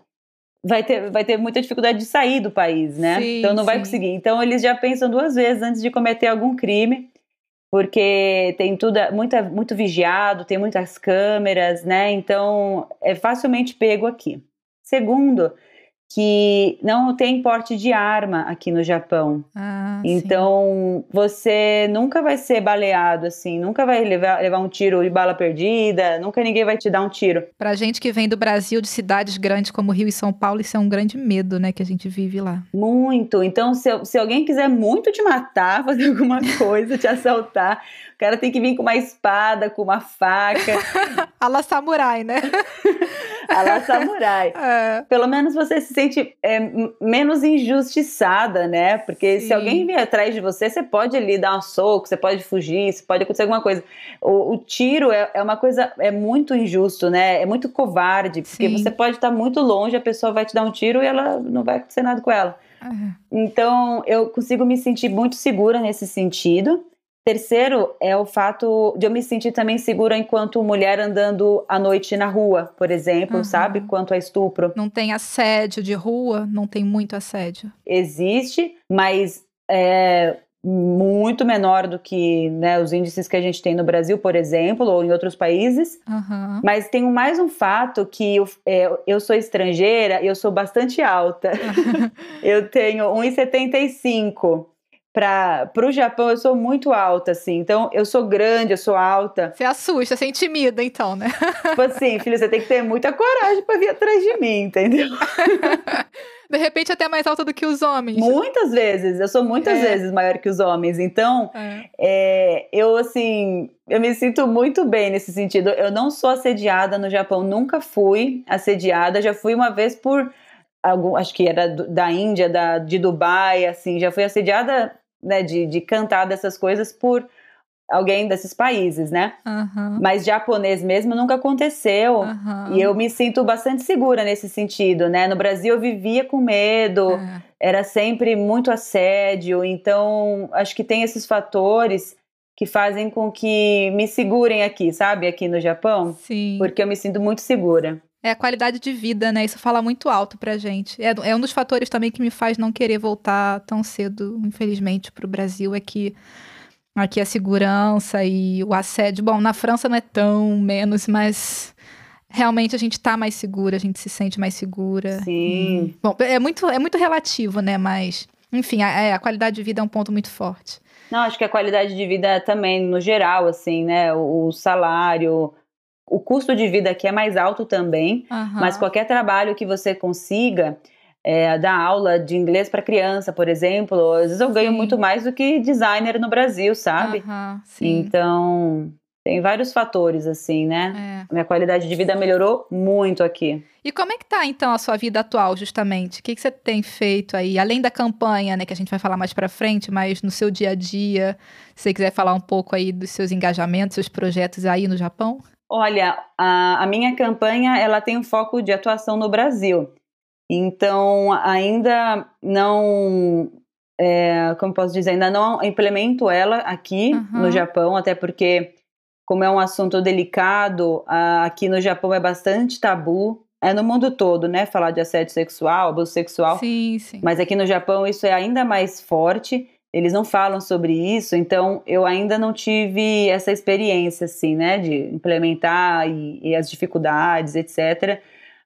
vai ter, vai ter muita dificuldade de sair do país, né? Sim, então não vai sim. conseguir. Então eles já pensam duas vezes antes de cometer algum crime, porque tem tudo muita, muito vigiado, tem muitas câmeras, né? Então é facilmente pego aqui. Segundo, que não tem porte de arma aqui no Japão. ah, sim. Então, você nunca vai ser baleado assim, nunca vai levar, levar um tiro de bala perdida, nunca ninguém vai te dar um tiro. Pra gente que vem do Brasil, de cidades grandes como Rio e São Paulo, isso é um grande medo, né, que a gente vive lá. Muito. Então, se, se alguém quiser muito te matar, fazer alguma coisa, te assaltar, cara tem que vir com uma espada, com uma faca, A la samurai, né? a la samurai. É. Pelo menos você se sente é, menos injustiçada, né? Porque Sim. se alguém vier atrás de você, você pode ali dar um soco, você pode fugir, você pode acontecer alguma coisa. O, o tiro é, é uma coisa, é muito injusto, né? É muito covarde, porque Sim. você pode estar muito longe, a pessoa vai te dar um tiro e ela não vai acontecer nada com ela. É. Então, eu consigo me sentir muito segura nesse sentido. Terceiro é o fato de eu me sentir também segura enquanto mulher andando à noite na rua, por exemplo, Uhum. sabe? Quanto a estupro. Não tem assédio de rua, não tem muito assédio. Existe, mas é muito menor do que né, os índices que a gente tem no Brasil, por exemplo, ou em outros países. Aham. Mas tem mais um fato que eu, é, eu sou estrangeira e eu sou bastante alta. eu tenho 1,75. Para o Japão, eu sou muito alta, assim. Então, eu sou grande, eu sou alta. Você assusta, você intimida, então, né? Tipo assim, filho, você tem que ter muita coragem para vir atrás de mim, entendeu? De repente, até mais alta do que os homens. Muitas vezes. Eu sou muitas É. vezes maior que os homens. Então, É. é, eu, assim, eu me sinto muito bem nesse sentido. Eu não sou assediada no Japão, nunca fui assediada. Já fui uma vez por algum, acho que era da Índia, da, de Dubai, assim, já fui assediada, né, de, de cantar dessas coisas por alguém desses países, né? Aham. Mas japonês mesmo nunca aconteceu. Aham. E eu me sinto bastante segura nesse sentido, né? No Brasil eu vivia com medo, É. era sempre muito assédio. Então, acho que tem esses fatores que fazem com que me segurem aqui, sabe? Aqui no Japão. Sim. Porque eu me sinto muito segura. É a qualidade de vida, né? Isso fala muito alto pra gente. É, é um dos fatores também que me faz não querer voltar tão cedo, infelizmente, pro Brasil. É que aqui a segurança e o assédio. Bom, na França não é tão menos, mas realmente a gente tá mais segura, a gente se sente mais segura. Sim. Bom, é muito, é muito relativo, né? Mas, enfim, a, é, a qualidade de vida é um ponto muito forte. Não, acho que a qualidade de vida também, no geral, assim, né? O, o salário, o custo de vida aqui é mais alto também, Aham. mas qualquer trabalho que você consiga, é, dar aula de inglês para criança, por exemplo, às vezes eu ganho Sim. muito mais do que designer no Brasil, sabe? Sim. Então, tem vários fatores, assim, né? É. Minha qualidade de vida melhorou muito aqui. E como é que tá, então, a sua vida atual, justamente? O que, que você tem feito aí? Além da campanha, né, que a gente vai falar mais pra frente, mas no seu dia a dia, se você quiser falar um pouco aí dos seus engajamentos, seus projetos aí no Japão? Olha, a, a minha campanha ela tem um foco de atuação no Brasil. Então, ainda não, é, como posso dizer, ainda não implemento ela aqui Aham. no Japão, até porque, como é um assunto delicado, a- aqui no Japão é bastante tabu. É no mundo todo, né? Falar de assédio sexual, abuso sexual. Sim, sim. Mas aqui no Japão isso é ainda mais forte. Eles não falam sobre isso, então eu ainda não tive essa experiência, assim, né, de implementar e, e as dificuldades, etc.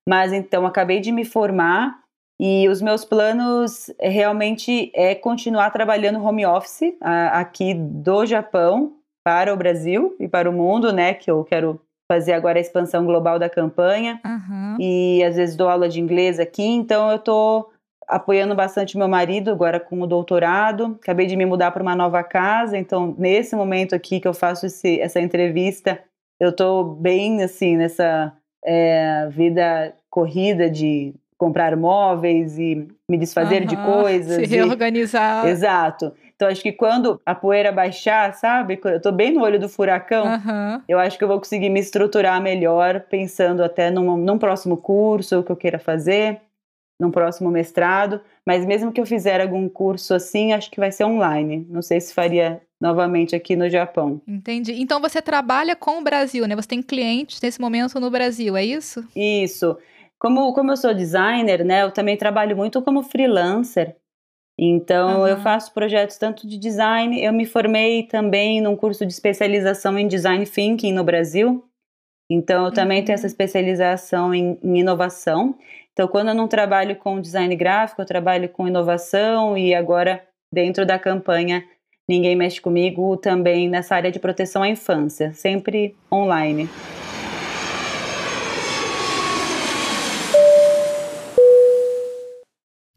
Mas então acabei de me formar e os meus planos é, realmente é continuar trabalhando home office a- aqui do Japão para o Brasil e para o mundo, né, que eu quero fazer agora a expansão global da campanha Aham. e às vezes dou aula de inglês aqui, então eu tô apoiando bastante meu marido agora com o doutorado. Acabei de me mudar para uma nova casa, então nesse momento aqui que eu faço esse- essa entrevista, eu tô bem assim nessa é, vida corrida de comprar móveis e me desfazer de Aham. coisas. Se e- reorganizar. Exato. Então acho que quando a poeira baixar, sabe? Eu tô bem no olho do furacão. Aham. Eu acho que eu vou conseguir me estruturar melhor, pensando até num, num próximo curso que eu queira fazer, num próximo mestrado. Mas mesmo que eu fizer algum curso assim, acho que vai ser online. Não sei se faria novamente aqui no Japão. Entendi. Então você trabalha com o Brasil, né? Você tem clientes nesse momento no Brasil, é isso? Isso. Como, como eu sou designer, né, eu também trabalho muito como freelancer. Então, eu Aham. faço projetos tanto de design. Eu me formei também num curso de especialização em design thinking no Brasil. Então, eu também Uhum. tenho essa especialização em, em inovação. Então, quando eu não trabalho com design gráfico, eu trabalho com inovação e agora, dentro da campanha Ninguém Mexe Comigo, também nessa área de proteção à infância, sempre online.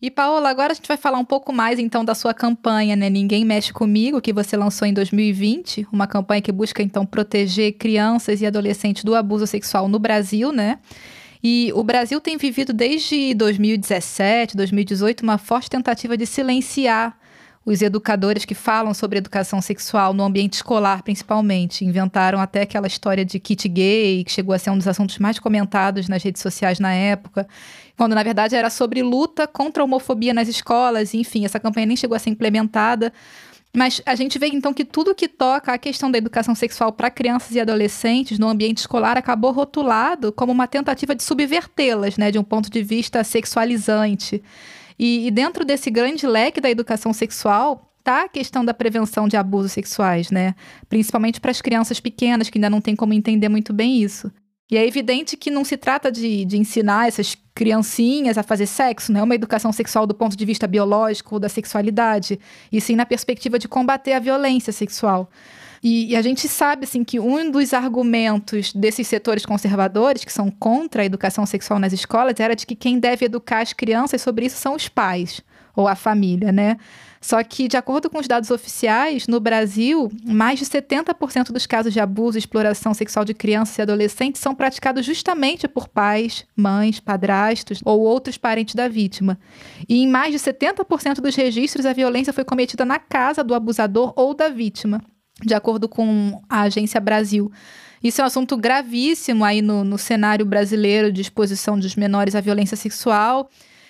E Paola, agora a gente vai falar um pouco mais então da sua campanha, né? Ninguém Mexe Comigo, que você lançou em 2020, uma campanha que busca então proteger crianças e adolescentes do abuso sexual no Brasil, né? E o Brasil tem vivido desde 2017, 2018 uma forte tentativa de silenciar os educadores que falam sobre educação sexual no ambiente escolar, principalmente. Inventaram até aquela história de kit gay, que chegou a ser um dos assuntos mais comentados nas redes sociais na época quando na verdade era sobre luta contra a homofobia nas escolas, enfim, essa campanha nem chegou a ser implementada. Mas a gente vê então que tudo que toca a questão da educação sexual para crianças e adolescentes no ambiente escolar acabou rotulado como uma tentativa de subvertê-las, né, de um ponto de vista sexualizante. E, e dentro desse grande leque da educação sexual tá a questão da prevenção de abusos sexuais, né? Principalmente para as crianças pequenas que ainda não têm como entender muito bem isso. E é evidente que não se trata de, de ensinar essas criancinhas a fazer sexo, não é uma educação sexual do ponto de vista biológico ou da sexualidade, e sim na perspectiva de combater a violência sexual. E, e a gente sabe assim que um dos argumentos desses setores conservadores que são contra a educação sexual nas escolas era de que quem deve educar as crianças sobre isso são os pais ou a família, né? Só que, de acordo com os dados oficiais, no Brasil, mais de 70% dos casos de abuso e exploração sexual de crianças e adolescentes são praticados justamente por pais, mães, padrastos ou outros parentes da vítima. E em mais de 70% dos registros, a violência foi cometida na casa do abusador ou da vítima, de acordo com a Agência Brasil. Isso é um assunto gravíssimo aí no, no cenário brasileiro de exposição dos menores à violência sexual.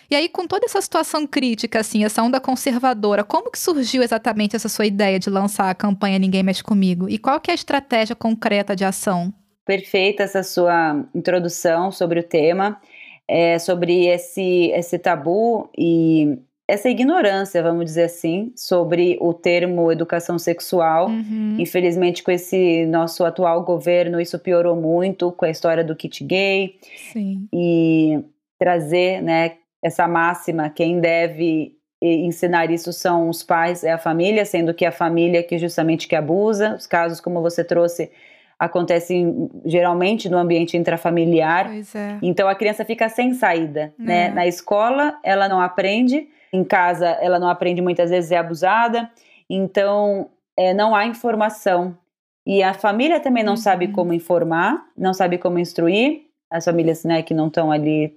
E aí, com toda essa situação crítica, assim, essa onda conservadora, como que surgiu exatamente essa sua ideia de lançar a campanha Ninguém Mexe Comigo? E qual que é a estratégia concreta de ação? Perfeita essa sua introdução sobre o tema, é, sobre esse, esse tabu e essa ignorância, vamos dizer assim, sobre o termo educação sexual. Uhum. Infelizmente, com esse nosso atual governo, isso piorou muito com a história do kit gay. Sim. E trazer, né, essa máxima, quem deve ensinar isso são os pais, é a família, sendo que a família que justamente que abusa. Os casos, como você trouxe, acontecem geralmente no ambiente intrafamiliar. É. Então a criança fica sem saída, né? é. né? Na escola ela não aprende, em casa ela não aprende muitas vezes é abusada. Então é, não há informação e a família também não uhum. sabe como informar, não sabe como instruir. As famílias, né, que não estão ali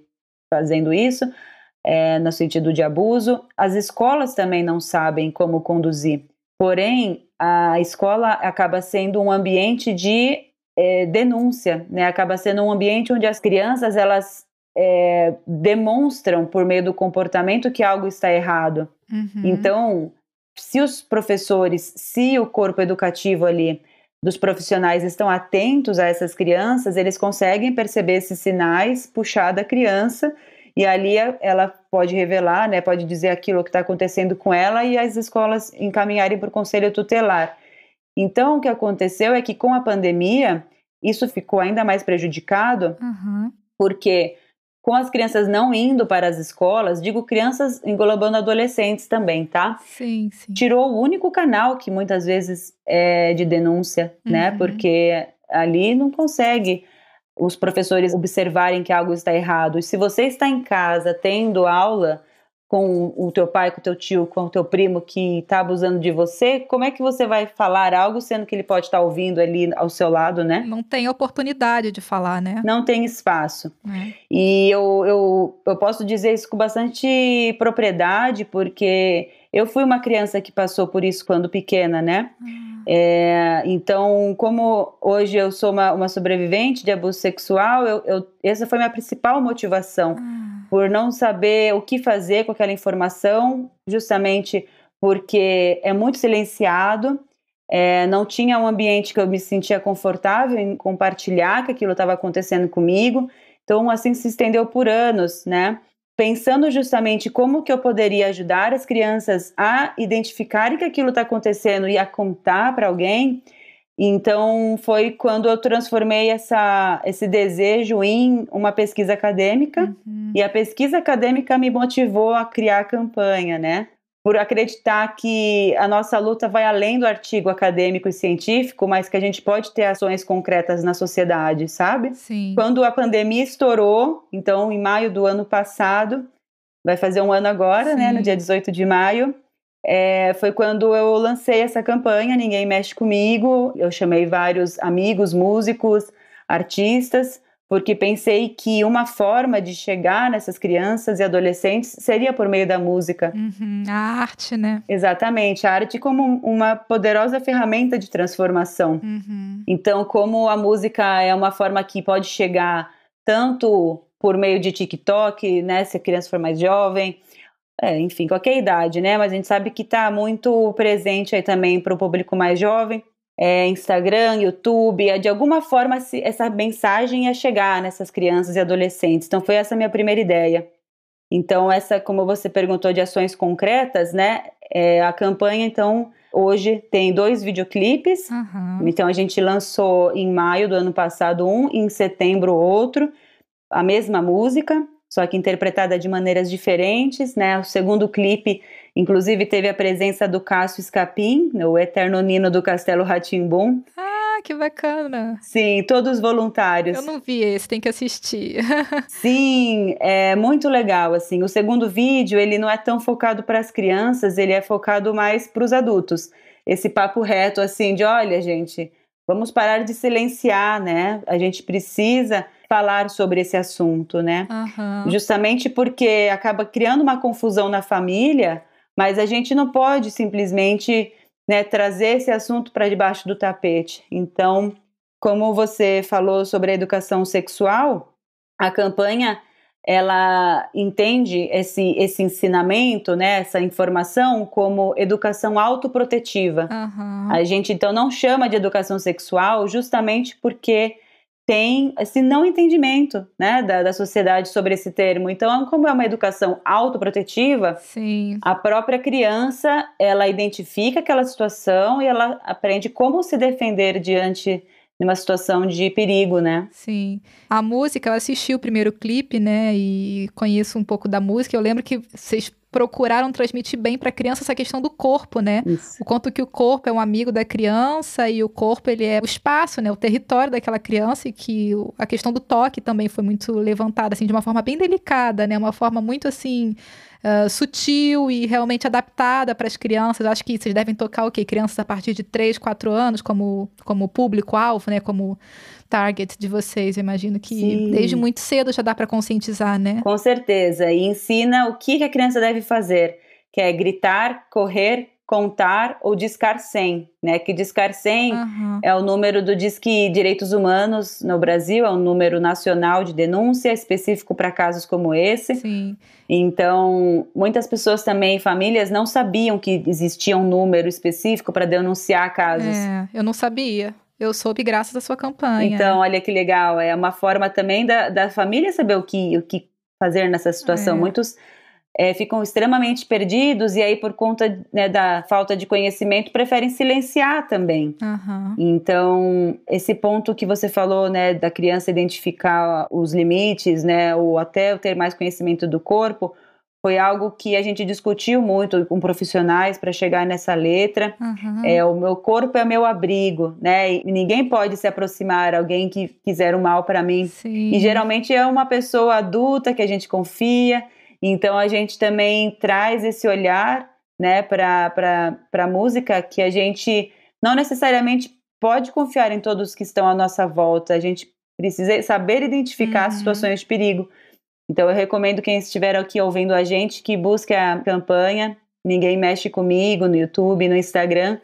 fazendo isso, é, no sentido de abuso. As escolas também não sabem como conduzir. Porém, a escola acaba sendo um ambiente de é, denúncia, né? Acaba sendo um ambiente onde as crianças elas é, demonstram por meio do comportamento que algo está errado. Uhum. Então, se os professores, se o corpo educativo ali dos profissionais estão atentos a essas crianças, eles conseguem perceber esses sinais, puxar da criança e ali ela pode revelar, né, pode dizer aquilo que está acontecendo com ela e as escolas encaminharem para o conselho tutelar. Então, o que aconteceu é que com a pandemia, isso ficou ainda mais prejudicado, uhum. porque com as crianças não indo para as escolas, digo crianças englobando adolescentes também, tá? Sim, sim. Tirou o único canal que muitas vezes é de denúncia, né? uhum. né? Porque ali não consegue os professores observarem que algo está errado. E se você está em casa tendo aula com o teu pai, com o teu tio, com o teu primo que está abusando de você, como é que você vai falar algo sendo que ele pode estar ouvindo ali ao seu lado, né? Não tem oportunidade de falar, né? Não tem espaço. É. E eu, eu, eu posso dizer isso com bastante propriedade, porque eu fui uma criança que passou por isso quando pequena, né? Hum. É, então, como hoje eu sou uma, uma sobrevivente de abuso sexual, eu, eu, essa foi minha principal motivação, ah. por não saber o que fazer com aquela informação, justamente porque é muito silenciado, é, não tinha um ambiente que eu me sentia confortável em compartilhar que aquilo estava acontecendo comigo. Então, assim se estendeu por anos, né? Pensando justamente como que eu poderia ajudar as crianças a identificarem que aquilo está acontecendo e a contar para alguém. Então foi quando eu transformei essa, esse desejo em uma pesquisa acadêmica uhum. e a pesquisa acadêmica me motivou a criar a campanha, né? Por acreditar que a nossa luta vai além do artigo acadêmico e científico, mas que a gente pode ter ações concretas na sociedade, sabe? Sim. Quando a pandemia estourou, então em maio do ano passado, vai fazer um ano agora, Sim. né, no dia 18 de maio, é, foi quando eu lancei essa campanha Ninguém Mexe Comigo. Eu chamei vários amigos, músicos, artistas porque pensei que uma forma de chegar nessas crianças e adolescentes seria por meio da música. Uhum, a arte, né? Exatamente, a arte como uma poderosa ferramenta de transformação. Uhum. Então, como a música é uma forma que pode chegar tanto por meio de TikTok, né, se a criança for mais jovem, é, enfim, qualquer idade, né? Mas a gente sabe que está muito presente aí também para o público mais jovem é, Instagram, YouTube, é, de alguma forma essa mensagem ia chegar nessas crianças e adolescentes. Então foi essa a minha primeira ideia. Então essa, como você perguntou de ações concretas, né? É, a campanha então hoje tem dois videoclipes. Uhum. Então a gente lançou em maio do ano passado um, em setembro outro, a mesma música só que interpretada de maneiras diferentes, né? O segundo clipe, inclusive, teve a presença do Cássio Escapim, o eterno Nino do Castelo Ratimbum. Ah, que bacana! Sim, todos voluntários. Eu não vi esse, tem que assistir. Sim, é muito legal, assim. O segundo vídeo, ele não é tão focado para as crianças, ele é focado mais para os adultos. Esse papo reto, assim, de olha, gente, vamos parar de silenciar, né? A gente precisa falar sobre esse assunto, né? Uhum. Justamente porque acaba criando uma confusão na família, mas a gente não pode simplesmente né, trazer esse assunto para debaixo do tapete. Então, como você falou sobre a educação sexual, a campanha ela entende esse, esse ensinamento, né, essa informação como educação autoprotetiva. Uhum. A gente então não chama de educação sexual justamente porque tem esse não entendimento né, da, da sociedade sobre esse termo. Então, como é uma educação autoprotetiva, Sim. a própria criança ela identifica aquela situação e ela aprende como se defender diante numa situação de perigo, né? Sim. A música, eu assisti o primeiro clipe, né? E conheço um pouco da música. Eu lembro que vocês procuraram transmitir bem para a criança essa questão do corpo, né? Isso. O quanto que o corpo é um amigo da criança e o corpo ele é o espaço, né? O território daquela criança e que a questão do toque também foi muito levantada assim de uma forma bem delicada, né? Uma forma muito assim uh, sutil e realmente adaptada para as crianças. Acho que vocês devem tocar o quê? Crianças a partir de 3, 4 anos como como público-alvo, né? Como target de vocês. Eu imagino que Sim. desde muito cedo já dá para conscientizar, né? Com certeza. E ensina o que, que a criança deve fazer, que é gritar, correr, contar ou discar 100, né? Que discar 100 Uhum. é o número do Disque Direitos Humanos no Brasil, é um número nacional de denúncia específico para casos como esse. Sim. Então, muitas pessoas também, famílias, não sabiam que existia um número específico para denunciar casos. É, eu não sabia. Eu soube graças à sua campanha. Então, olha que legal. É uma forma também da, da família saber o que, o que fazer nessa situação. É. Muitos é, ficam extremamente perdidos e aí, por conta né, da falta de conhecimento, preferem silenciar também. Aham. Então, esse ponto que você falou, né, da criança identificar os limites, né, ou até ter mais conhecimento do corpo, foi algo que a gente discutiu muito com profissionais para chegar nessa letra. aham. É, o meu corpo é meu abrigo, né? E ninguém pode se aproximar, alguém que quiser o mal para mim. Sim. E geralmente é uma pessoa adulta que a gente confia. Então a gente também traz esse olhar, né, para a música que a gente não necessariamente pode confiar em todos que estão à nossa volta. A gente precisa saber identificar Uhum. situações de perigo. Então eu recomendo quem estiver aqui ouvindo a gente que busque a campanha Ninguém Mexe Comigo no YouTube, no Instagram,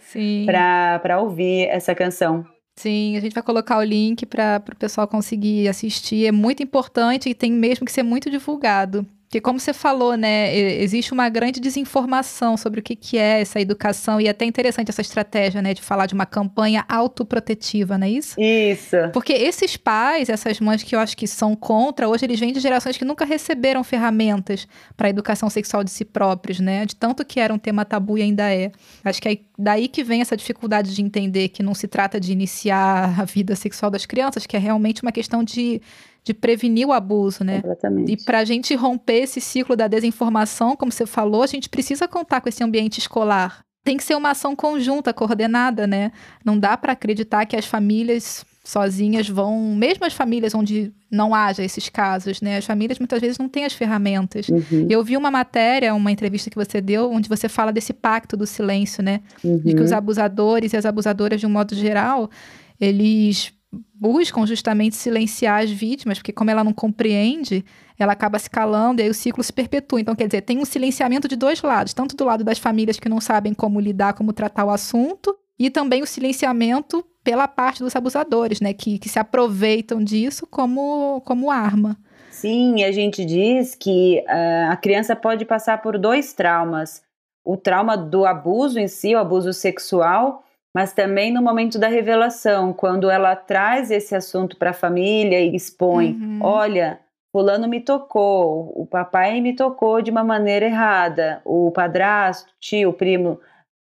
para ouvir essa canção. Sim, a gente vai colocar o link para o pessoal conseguir assistir. É muito importante e tem mesmo que ser muito divulgado. Porque, como você falou, né, existe uma grande desinformação sobre o que, que é essa educação, e é até interessante essa estratégia, né, de falar de uma campanha autoprotetiva, não é isso? Isso. Porque esses pais, essas mães que eu acho que são contra, hoje eles vêm de gerações que nunca receberam ferramentas para a educação sexual de si próprios, né? De tanto que era um tema tabu e ainda é. Acho que é daí que vem essa dificuldade de entender que não se trata de iniciar a vida sexual das crianças, que é realmente uma questão de, de prevenir o abuso, né? Completamente. E para a gente romper esse ciclo da desinformação, como você falou, a gente precisa contar com esse ambiente escolar. Tem que ser uma ação conjunta, coordenada, né? Não dá para acreditar que as famílias sozinhas vão, mesmo as famílias onde não haja esses casos, né? As famílias muitas vezes não têm as ferramentas. Uhum, Eu vi uma matéria, uma entrevista que você deu, onde você fala desse pacto do silêncio, né? uhum. de que os abusadores e as abusadoras, de um modo geral, eles buscam justamente silenciar as vítimas, porque como ela não compreende, ela acaba se calando e aí o ciclo se perpetua. Então, quer dizer, tem um silenciamento de dois lados, tanto do lado das famílias que não sabem como lidar, como tratar o assunto, e também o silenciamento pela parte dos abusadores, né, que, que se aproveitam disso como, como arma. Sim, a gente diz que ah, a criança pode passar por dois traumas: o trauma do abuso em si, o abuso sexual, mas também no momento da revelação, quando ela traz esse assunto para a família e expõe: Uhum. olha, Fulano me tocou, o papai me tocou de uma maneira errada, o padrasto, tio, primo.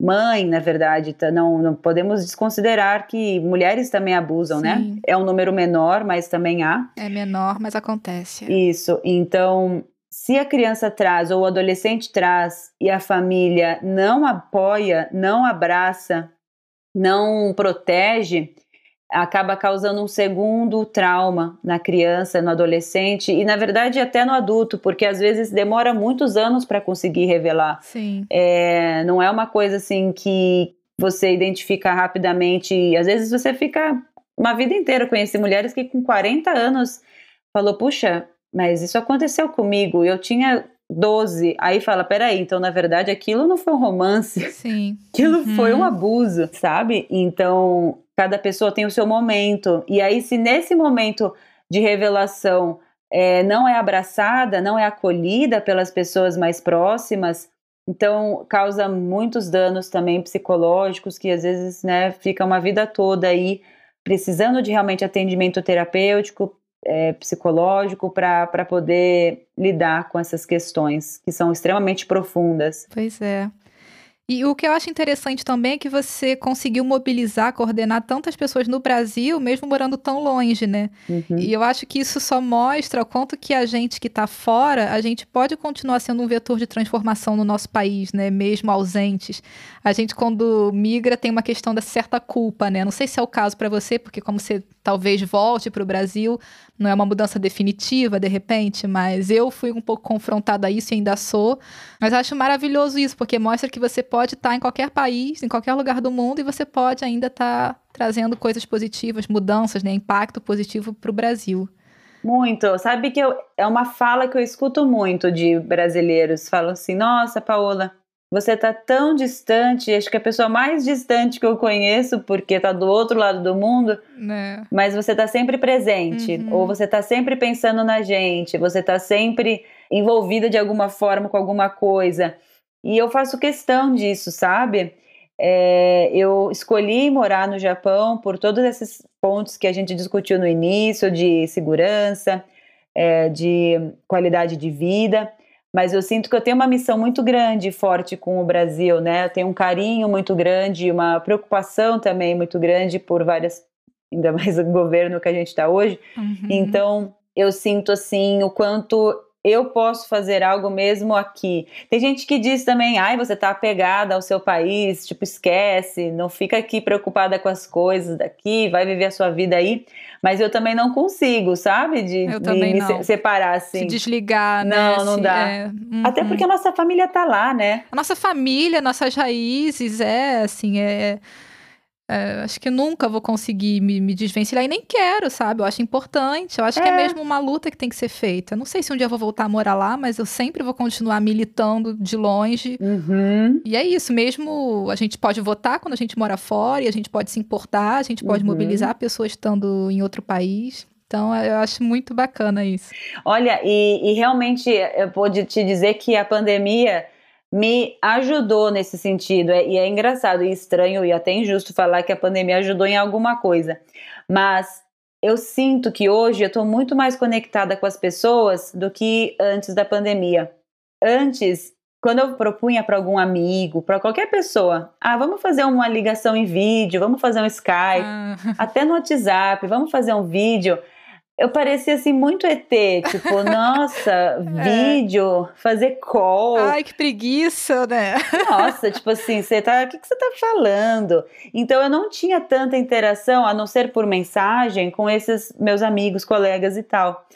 Mãe, na verdade, tá? não, não podemos desconsiderar que mulheres também abusam, né? Sim. É um número menor, mas também há. É menor, mas acontece. Isso. Então, se a criança traz ou o adolescente traz e a família não apoia, não abraça, não protege, acaba causando um segundo trauma na criança, no adolescente e, na verdade, até no adulto, porque às vezes demora muitos anos para conseguir revelar. Sim. É, não é uma coisa assim que você identifica rapidamente. E, às vezes você fica uma vida inteira. Eu conheci mulheres que com 40 anos falou, puxa, mas isso aconteceu comigo. Eu tinha 12. Aí fala, peraí, então na verdade aquilo não foi um romance, Sim. aquilo Uhum. foi um abuso, sabe? Então cada pessoa tem o seu momento. E aí, se nesse momento de revelação é, não é abraçada, não é acolhida pelas pessoas mais próximas, então causa muitos danos também psicológicos que às vezes né, fica uma vida toda aí precisando de realmente atendimento terapêutico, é, psicológico para poder lidar com essas questões que são extremamente profundas. Pois é. E o que eu acho interessante também é que você conseguiu mobilizar, coordenar tantas pessoas no Brasil, mesmo morando tão longe, né? Uhum. E eu acho que isso só mostra o quanto que a gente que está fora, a gente pode continuar sendo um vetor de transformação no nosso país, né? Mesmo ausentes. A gente, quando migra, tem uma questão da certa culpa, né? Não sei se é o caso para você, porque como você talvez volte para o Brasil, não é uma mudança definitiva, de repente, mas eu fui um pouco confrontada a isso e ainda sou. Mas acho maravilhoso isso, porque mostra que você pode estar em qualquer país, em qualquer lugar do mundo, e você pode ainda estar trazendo coisas positivas, mudanças, né, impacto positivo para o Brasil. Muito. Sabe que eu, é uma fala que eu escuto muito de brasileiros. Falam assim: nossa, Paola, você está tão distante, acho que é a pessoa mais distante que eu conheço, porque está do outro lado do mundo, é. mas você está sempre presente, uhum. ou você está sempre pensando na gente, você está sempre envolvida de alguma forma com alguma coisa. E eu faço questão disso, sabe? É, eu escolhi morar no Japão por todos esses pontos que a gente discutiu no início, de segurança, é, de qualidade de vida mas eu sinto que eu tenho uma missão muito grande e forte com o Brasil, né? Eu tenho um carinho muito grande, uma preocupação também muito grande por várias, ainda mais o governo que a gente está hoje. Uhum. Então, eu sinto assim o quanto eu posso fazer algo mesmo aqui. Tem gente que diz também, ai, você tá apegada ao seu país, tipo, esquece, não fica aqui preocupada com as coisas daqui, vai viver a sua vida aí. Mas eu também não consigo, sabe? De, de me não. separar assim. Se desligar, né? Não, não dá. É, uhum. Até porque a nossa família tá lá, né? A nossa família, nossas raízes, é assim, é é, acho que nunca vou conseguir me, me, desvencilhar e nem quero, sabe? Eu acho importante. Eu acho é. que é mesmo uma luta que tem que ser feita. Não sei se um dia eu vou voltar a morar lá, mas eu sempre vou continuar militando de longe. Uhum. E é isso, mesmo a gente pode votar quando a gente mora fora e a gente pode se importar, a gente pode uhum. mobilizar pessoas estando em outro país. Então, eu acho muito bacana isso. Olha, e, e realmente eu pude te dizer que a pandemia me ajudou nesse sentido. É, e é engraçado e estranho e até injusto falar que a pandemia ajudou em alguma coisa. Mas eu sinto que hoje eu estou muito mais conectada com as pessoas do que antes da pandemia. Antes, quando eu propunha para algum amigo, para qualquer pessoa, ah, vamos fazer uma ligação em vídeo, vamos fazer um Skype, ah. até no WhatsApp, vamos fazer um vídeo eu parecia assim muito ET, tipo, nossa, é. vídeo, fazer call. Ai, que preguiça, né? Nossa, tipo assim, você tá, o que, que você tá falando? Então eu não tinha tanta interação, a não ser por mensagem, com esses meus amigos, colegas e tal.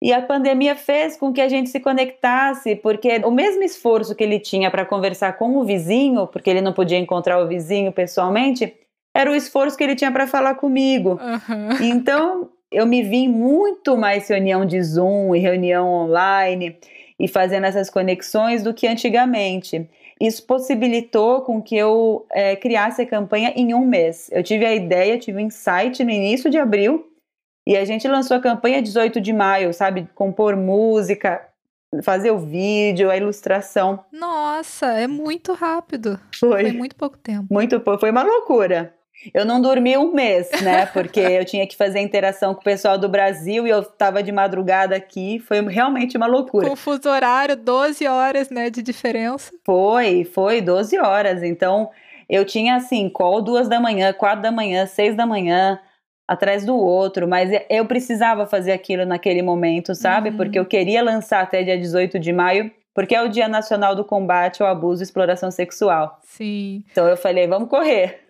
E a pandemia fez com que a gente se conectasse, porque o mesmo esforço que ele tinha para conversar com o vizinho, porque ele não podia encontrar o vizinho pessoalmente, era o esforço que ele tinha para falar comigo. Uhum. Então, eu me vi muito mais reunião de Zoom e reunião online e fazendo essas conexões do que antigamente. Isso possibilitou com que eu é, criasse a campanha em um mês. Eu tive a ideia, tive o um insight no início de abril e a gente lançou a campanha 18 de maio, sabe? Compor música, fazer o vídeo, a ilustração. Nossa, é muito rápido. Foi. Foi muito pouco tempo. Muito pouco, foi uma loucura. Eu não dormi um mês, né? Porque eu tinha que fazer interação com o pessoal do Brasil e eu estava de madrugada aqui. Foi realmente uma loucura. Com fuso horário, 12 horas, né, de diferença. Foi, foi 12 horas. Então, eu tinha assim, call duas da manhã, quatro da manhã, seis da manhã, atrás do outro, mas eu precisava fazer aquilo naquele momento, sabe? Uhum. Porque eu queria lançar até dia 18 de maio porque é o Dia Nacional do Combate ao Abuso e Exploração Sexual. Sim. Então eu falei, vamos correr.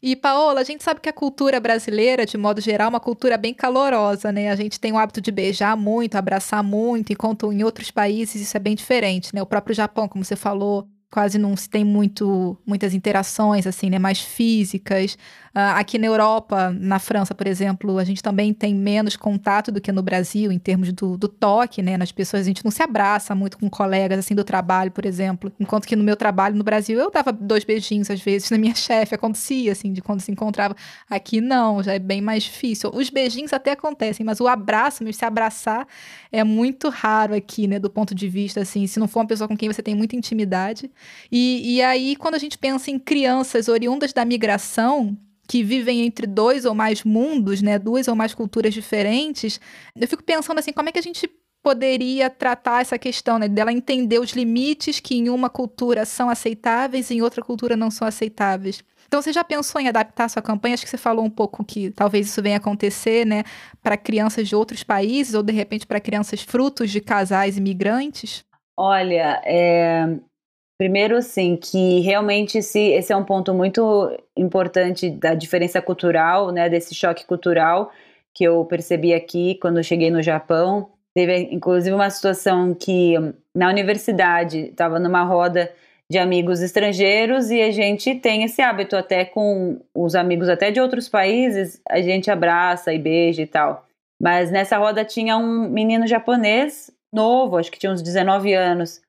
E, Paola, a gente sabe que a cultura brasileira, de modo geral, é uma cultura bem calorosa, né? A gente tem o hábito de beijar muito, abraçar muito, enquanto em outros países isso é bem diferente, né? O próprio Japão, como você falou, quase não se tem muito, muitas interações, assim, né? Mais físicas. Uh, aqui na Europa, na França, por exemplo, a gente também tem menos contato do que no Brasil, em termos do, do toque, né? Nas pessoas, a gente não se abraça muito com colegas, assim, do trabalho, por exemplo. Enquanto que no meu trabalho no Brasil, eu dava dois beijinhos, às vezes, na minha chefe, acontecia, assim, de quando se encontrava. Aqui não, já é bem mais difícil. Os beijinhos até acontecem, mas o abraço, mesmo se abraçar, é muito raro aqui, né? Do ponto de vista, assim, se não for uma pessoa com quem você tem muita intimidade. E, e aí, quando a gente pensa em crianças oriundas da migração, que vivem entre dois ou mais mundos, né, duas ou mais culturas diferentes, eu fico pensando assim, como é que a gente poderia tratar essa questão, né, dela entender os limites que em uma cultura são aceitáveis e em outra cultura não são aceitáveis. Então, você já pensou em adaptar sua campanha? Acho que você falou um pouco que talvez isso venha acontecer, né, para crianças de outros países ou de repente para crianças frutos de casais imigrantes? Olha, é, Primeiro, assim, que realmente esse, esse é um ponto muito importante da diferença cultural, né, desse choque cultural que eu percebi aqui quando cheguei no Japão. Teve, inclusive, uma situação que na universidade estava numa roda de amigos estrangeiros e a gente tem esse hábito até com os amigos até de outros países, a gente abraça e beija e tal. Mas nessa roda tinha um menino japonês novo, acho que tinha uns 19 anos.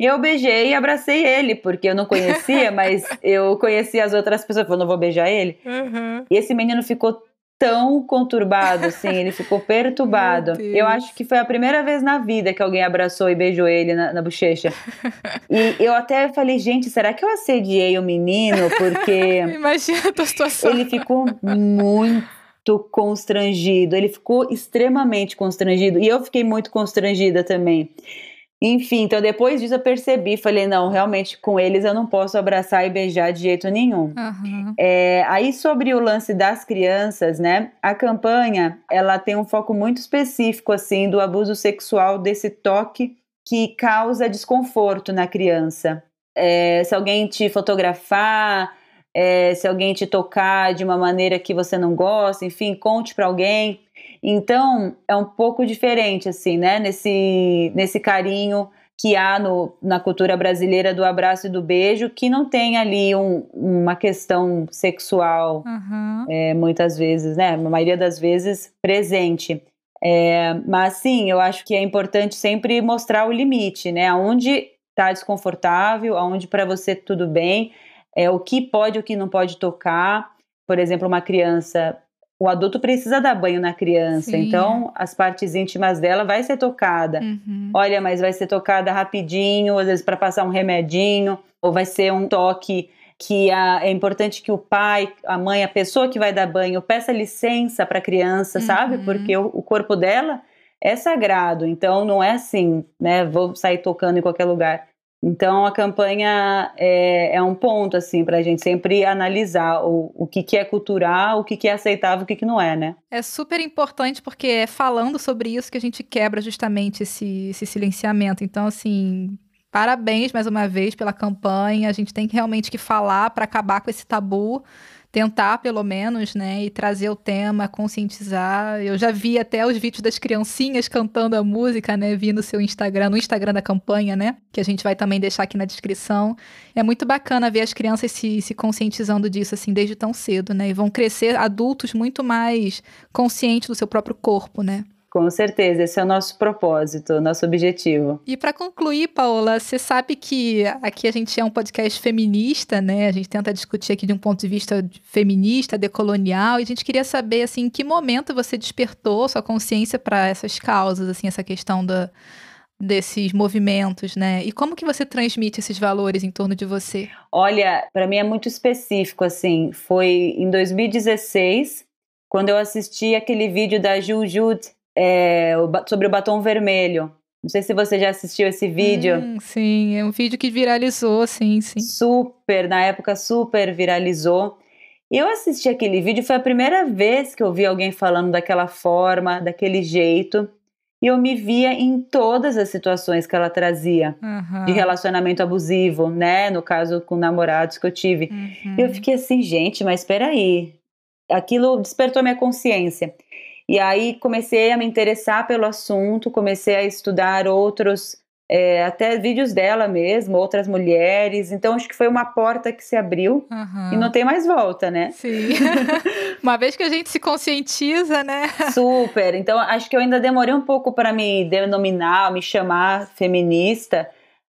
E eu beijei e abracei ele, porque eu não conhecia, mas eu conhecia as outras pessoas, falando, não vou beijar ele. Uhum. E esse menino ficou tão conturbado, assim, ele ficou perturbado. Eu acho que foi a primeira vez na vida que alguém abraçou e beijou ele na, na bochecha. e eu até falei, gente, será que eu assediei o menino? Porque. Imagina a tua situação. Ele ficou muito constrangido, ele ficou extremamente constrangido. E eu fiquei muito constrangida também. Enfim, então depois disso eu percebi, falei, não, realmente com eles eu não posso abraçar e beijar de jeito nenhum. Uhum. É, aí sobre o lance das crianças, né, a campanha, ela tem um foco muito específico, assim, do abuso sexual, desse toque que causa desconforto na criança. É, se alguém te fotografar, é, se alguém te tocar de uma maneira que você não gosta, enfim, conte para alguém. Então, é um pouco diferente, assim, né? Nesse, nesse carinho que há no, na cultura brasileira do abraço e do beijo, que não tem ali um, uma questão sexual, uhum. é, muitas vezes, né? A maioria das vezes presente. É, mas sim, eu acho que é importante sempre mostrar o limite, né? Aonde está desconfortável, aonde para você tudo bem, é, o que pode, o que não pode tocar. Por exemplo, uma criança o adulto precisa dar banho na criança, Sim. então as partes íntimas dela vai ser tocada. Uhum. Olha, mas vai ser tocada rapidinho, às vezes para passar um remedinho, ou vai ser um toque que a, é importante que o pai, a mãe, a pessoa que vai dar banho peça licença para a criança, uhum. sabe? Porque o, o corpo dela é sagrado, então não é assim, né? Vou sair tocando em qualquer lugar. Então a campanha é, é um ponto assim para a gente sempre analisar o, o que, que é cultural, o que, que é aceitável, o que, que não é, né? É super importante porque é falando sobre isso que a gente quebra justamente esse, esse silenciamento. Então assim parabéns mais uma vez pela campanha. A gente tem realmente que falar para acabar com esse tabu tentar pelo menos, né, e trazer o tema, conscientizar. Eu já vi até os vídeos das criancinhas cantando a música, né, vi no seu Instagram, no Instagram da campanha, né, que a gente vai também deixar aqui na descrição. É muito bacana ver as crianças se, se conscientizando disso, assim, desde tão cedo, né, e vão crescer adultos muito mais conscientes do seu próprio corpo, né. Com certeza, esse é o nosso propósito, o nosso objetivo. E para concluir, Paola, você sabe que aqui a gente é um podcast feminista, né? A gente tenta discutir aqui de um ponto de vista feminista, decolonial, e a gente queria saber assim, em que momento você despertou sua consciência para essas causas, assim, essa questão da desses movimentos, né? E como que você transmite esses valores em torno de você? Olha, para mim é muito específico assim. Foi em 2016 quando eu assisti aquele vídeo da Jujude é, sobre o batom vermelho. Não sei se você já assistiu esse vídeo. Hum, sim, é um vídeo que viralizou, sim, sim. Super, na época super viralizou. E eu assisti aquele vídeo, foi a primeira vez que eu vi alguém falando daquela forma, daquele jeito. E eu me via em todas as situações que ela trazia uhum. de relacionamento abusivo, né? No caso com namorados que eu tive. Uhum. E eu fiquei assim, gente, mas espera aí. Aquilo despertou minha consciência. E aí comecei a me interessar pelo assunto, comecei a estudar outros é, até vídeos dela mesmo, outras mulheres. Então acho que foi uma porta que se abriu Uhum. e não tem mais volta, né? Sim. Uma vez que a gente se conscientiza, né? Super. Então acho que eu ainda demorei um pouco para me denominar, me chamar feminista.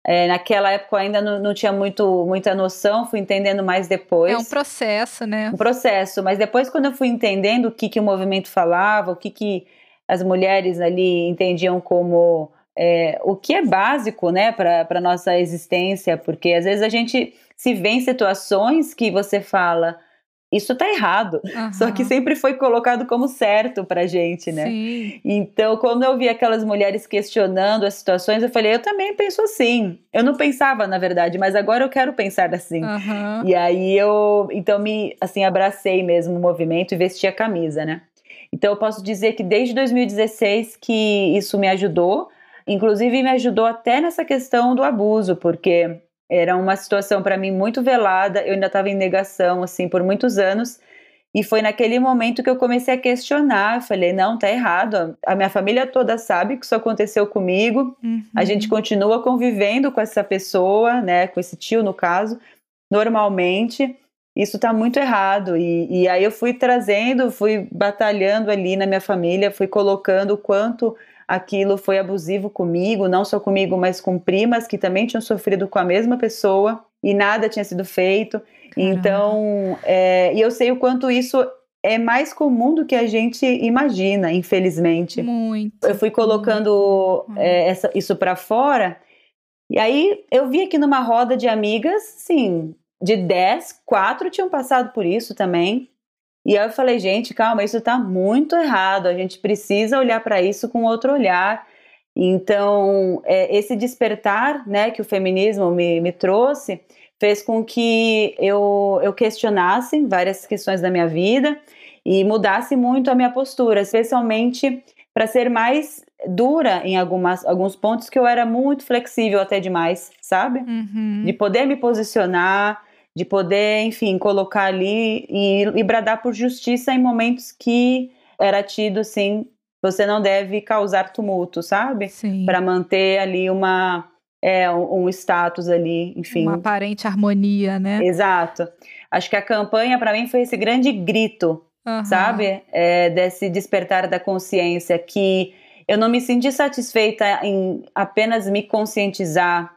É, naquela época eu ainda não, não tinha muito, muita noção, fui entendendo mais depois. É um processo, né? um processo, mas depois quando eu fui entendendo o que, que o movimento falava, o que, que as mulheres ali entendiam como é, o que é básico né, para a nossa existência, porque às vezes a gente se vê em situações que você fala, isso está errado, só que sempre foi colocado como certo para gente, né? Sim. Então, quando eu vi aquelas mulheres questionando as situações, eu falei, eu também penso assim. Eu não pensava, na verdade, mas agora eu quero pensar assim. Aham. E aí eu, então me, assim, abracei mesmo o movimento e vesti a camisa, né? Então eu posso dizer que desde 2016 que isso me ajudou, inclusive me ajudou até nessa questão do abuso, porque era uma situação para mim muito velada, eu ainda estava em negação assim por muitos anos. E foi naquele momento que eu comecei a questionar. Eu falei, não, tá errado. A minha família toda sabe que isso aconteceu comigo. Uhum. A gente continua convivendo com essa pessoa, né, com esse tio no caso, normalmente. Isso tá muito errado. E, e aí eu fui trazendo, fui batalhando ali na minha família, fui colocando o quanto aquilo foi abusivo comigo, não só comigo, mas com primas que também tinham sofrido com a mesma pessoa e nada tinha sido feito. Caramba. Então, é, e eu sei o quanto isso é mais comum do que a gente imagina, infelizmente Muito. eu fui colocando é, essa- isso para fora. E aí eu vi aqui numa roda de amigas, sim, de 10, quatro tinham passado por isso também. E aí eu falei, gente, calma, isso tá muito errado. A gente precisa olhar para isso com outro olhar. Então, é, esse despertar, né, que o feminismo me, me trouxe, fez com que eu, eu questionasse várias questões da minha vida e mudasse muito a minha postura, especialmente para ser mais dura em algumas, alguns pontos que eu era muito flexível até demais, sabe? Uhum. De poder me posicionar, de poder, enfim, colocar ali e, e bradar por justiça em momentos que era tido assim, você não deve causar tumulto, sabe? Sim. Para manter ali uma é, um, status ali, enfim. Uma aparente harmonia, né? Exato. Acho que a campanha para mim foi esse grande grito Aham. sabe? É, desse despertar da consciência que eu não me senti satisfeita em apenas me conscientizar,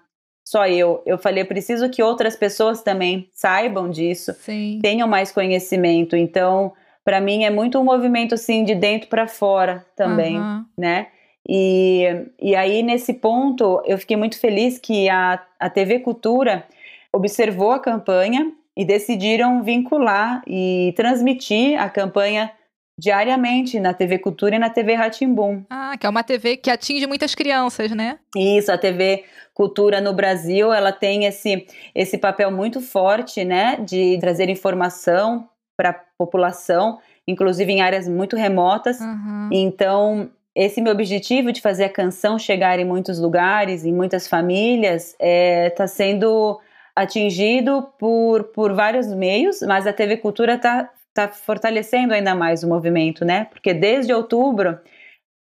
só eu. Eu falei, eu preciso que outras pessoas também saibam disso, Sim. tenham mais conhecimento. Então, para mim é muito um movimento assim de dentro para fora também, Aham. né? E, e aí, nesse ponto, eu fiquei muito feliz que a, a TV Cultura observou a campanha e decidiram vincular e transmitir a campanha diariamente na TV Cultura e na TV Ratimbum. Ah, que é uma TV que atinge muitas crianças, né? Isso, a TV Cultura no Brasil, ela tem esse, esse papel muito forte, né, de trazer informação para a população, inclusive em áreas muito remotas. Aham. Então, esse meu objetivo de fazer a canção chegar em muitos lugares, em muitas famílias, está sendo atingido por, por vários meios, mas a TV Cultura está tá fortalecendo ainda mais o movimento, né? Porque desde outubro,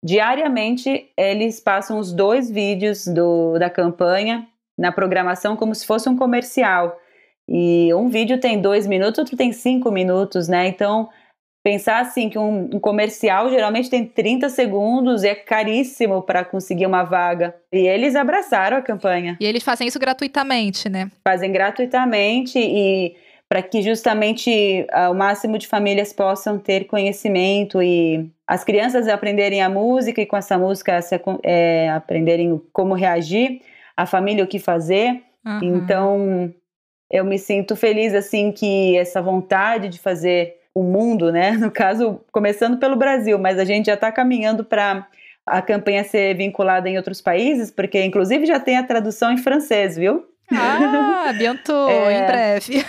diariamente, eles passam os dois vídeos do, da campanha na programação como se fosse um comercial. E um vídeo tem dois minutos, outro tem cinco minutos, né? Então, pensar assim que um, um comercial geralmente tem 30 segundos e é caríssimo para conseguir uma vaga. E eles abraçaram a campanha, E eles fazem isso gratuitamente, né? fazem gratuitamente e para que justamente ah, o máximo de famílias possam ter conhecimento e as crianças aprenderem a música e com essa música se é, aprenderem como reagir, a família o que fazer. Aham. Então, eu me sinto feliz assim que essa vontade de fazer o mundo, né? No caso, começando pelo Brasil, mas a gente já está caminhando para a campanha ser vinculada em outros países, porque inclusive já tem a tradução em francês, viu? Ah, bientôt, É. em breve.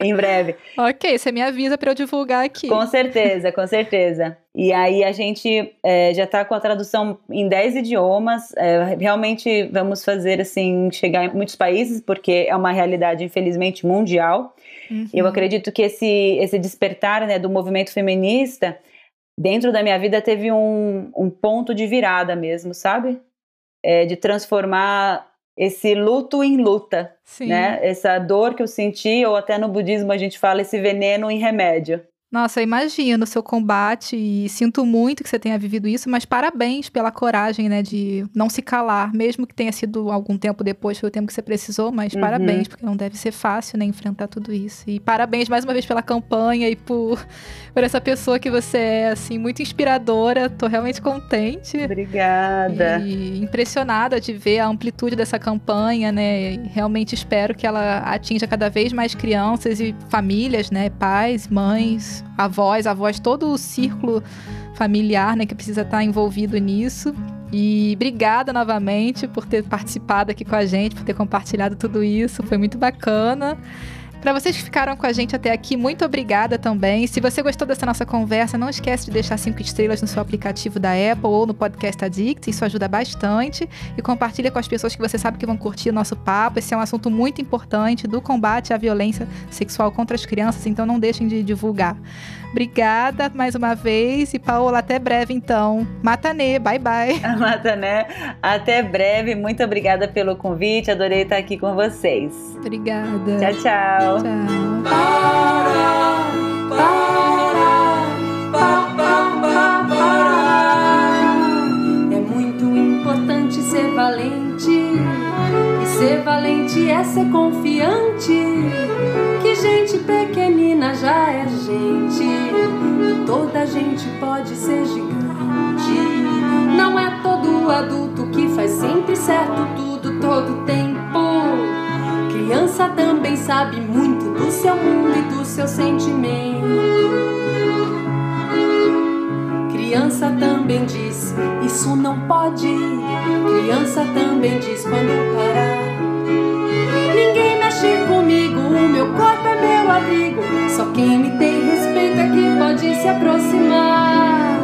Em breve. ok, você me avisa para eu divulgar aqui. Com certeza, com certeza. E aí a gente é, já está com a tradução em 10 idiomas. É, realmente vamos fazer assim, chegar em muitos países, porque é uma realidade, infelizmente, mundial. Uhum. Eu acredito que esse, esse despertar né, do movimento feminista dentro da minha vida teve um, um ponto de virada mesmo, sabe? é, de transformar esse luto em luta, Sim. né? Essa dor que eu senti, ou até no budismo a gente fala esse veneno em remédio. Nossa, imagino o seu combate e sinto muito que você tenha vivido isso, mas parabéns pela coragem, né, de não se calar, mesmo que tenha sido algum tempo depois, foi o tempo que você precisou, mas Uhum. parabéns, porque não deve ser fácil, né, enfrentar tudo isso. E parabéns mais uma vez pela campanha e por, por essa pessoa que você é, assim, muito inspiradora. Tô realmente contente. Obrigada. E impressionada de ver a amplitude dessa campanha, né? E realmente espero que ela atinja cada vez mais crianças e famílias, né? Pais, mães, avós, avós, todo o círculo familiar, né? Que precisa estar envolvido nisso. E obrigada novamente por ter participado aqui com a gente, por ter compartilhado tudo isso. Foi muito bacana. Para vocês que ficaram com a gente até aqui, muito obrigada também. Se você gostou dessa nossa conversa, não esquece de deixar cinco estrelas no seu aplicativo da Apple ou no Podcast Addict, isso ajuda bastante. E compartilha com as pessoas que você sabe que vão curtir o nosso papo. Esse é um assunto muito importante do combate à violência sexual contra as crianças, então não deixem de divulgar. Obrigada mais uma vez e Paola, até breve então. Matanê, bye bye. Amata, né? Até breve. Muito obrigada pelo convite. Adorei estar aqui com vocês. Obrigada. Tchau, tchau. Tchau. É muito importante ser valente. E ser valente é ser confiante. Pequenina já é gente. Toda gente pode ser gigante. Não é todo adulto que faz sempre certo tudo todo tempo. Criança também sabe muito do seu mundo e do seu sentimento. Criança também diz, isso não pode. Criança também diz quando parar. Ninguém mexe comigo, o meu corpo meu abrigo. Só quem me tem respeito é que pode se aproximar.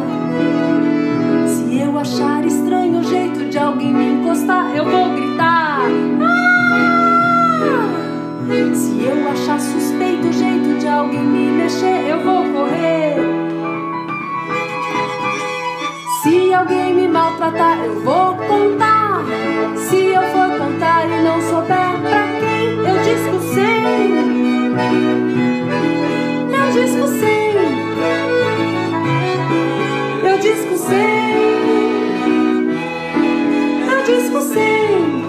Se eu achar estranho o jeito de alguém me encostar, eu vou gritar. "Ah!" Se eu achar suspeito o jeito de alguém me mexer, eu vou correr. Se alguém me maltratar, eu vou contar. Se eu for contar e não souber pra quem, eu. Eu disco sem. Eu disco sem. Eu disco sem.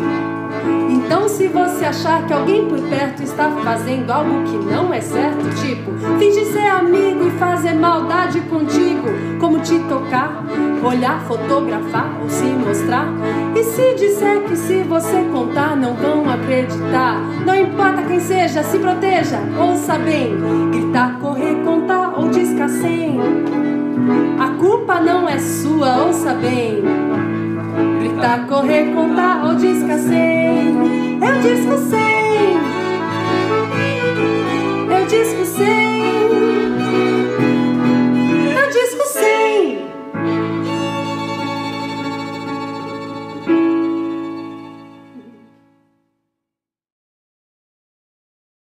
Então, se você achar que alguém por perto está fazendo algo que não é certo, tipo, fingir ser amigo e fazer maldade contigo, como te tocar, olhar, fotografar ou se mostrar. E se disser que se você contar, não vão acreditar. Não importa quem seja, se proteja, ouça bem. Gritar, correr, contar ou discar sem. A culpa não é sua, ouça bem. Gritar, correr, contar ou discar sem. Eu disco sem. Eu disco sem.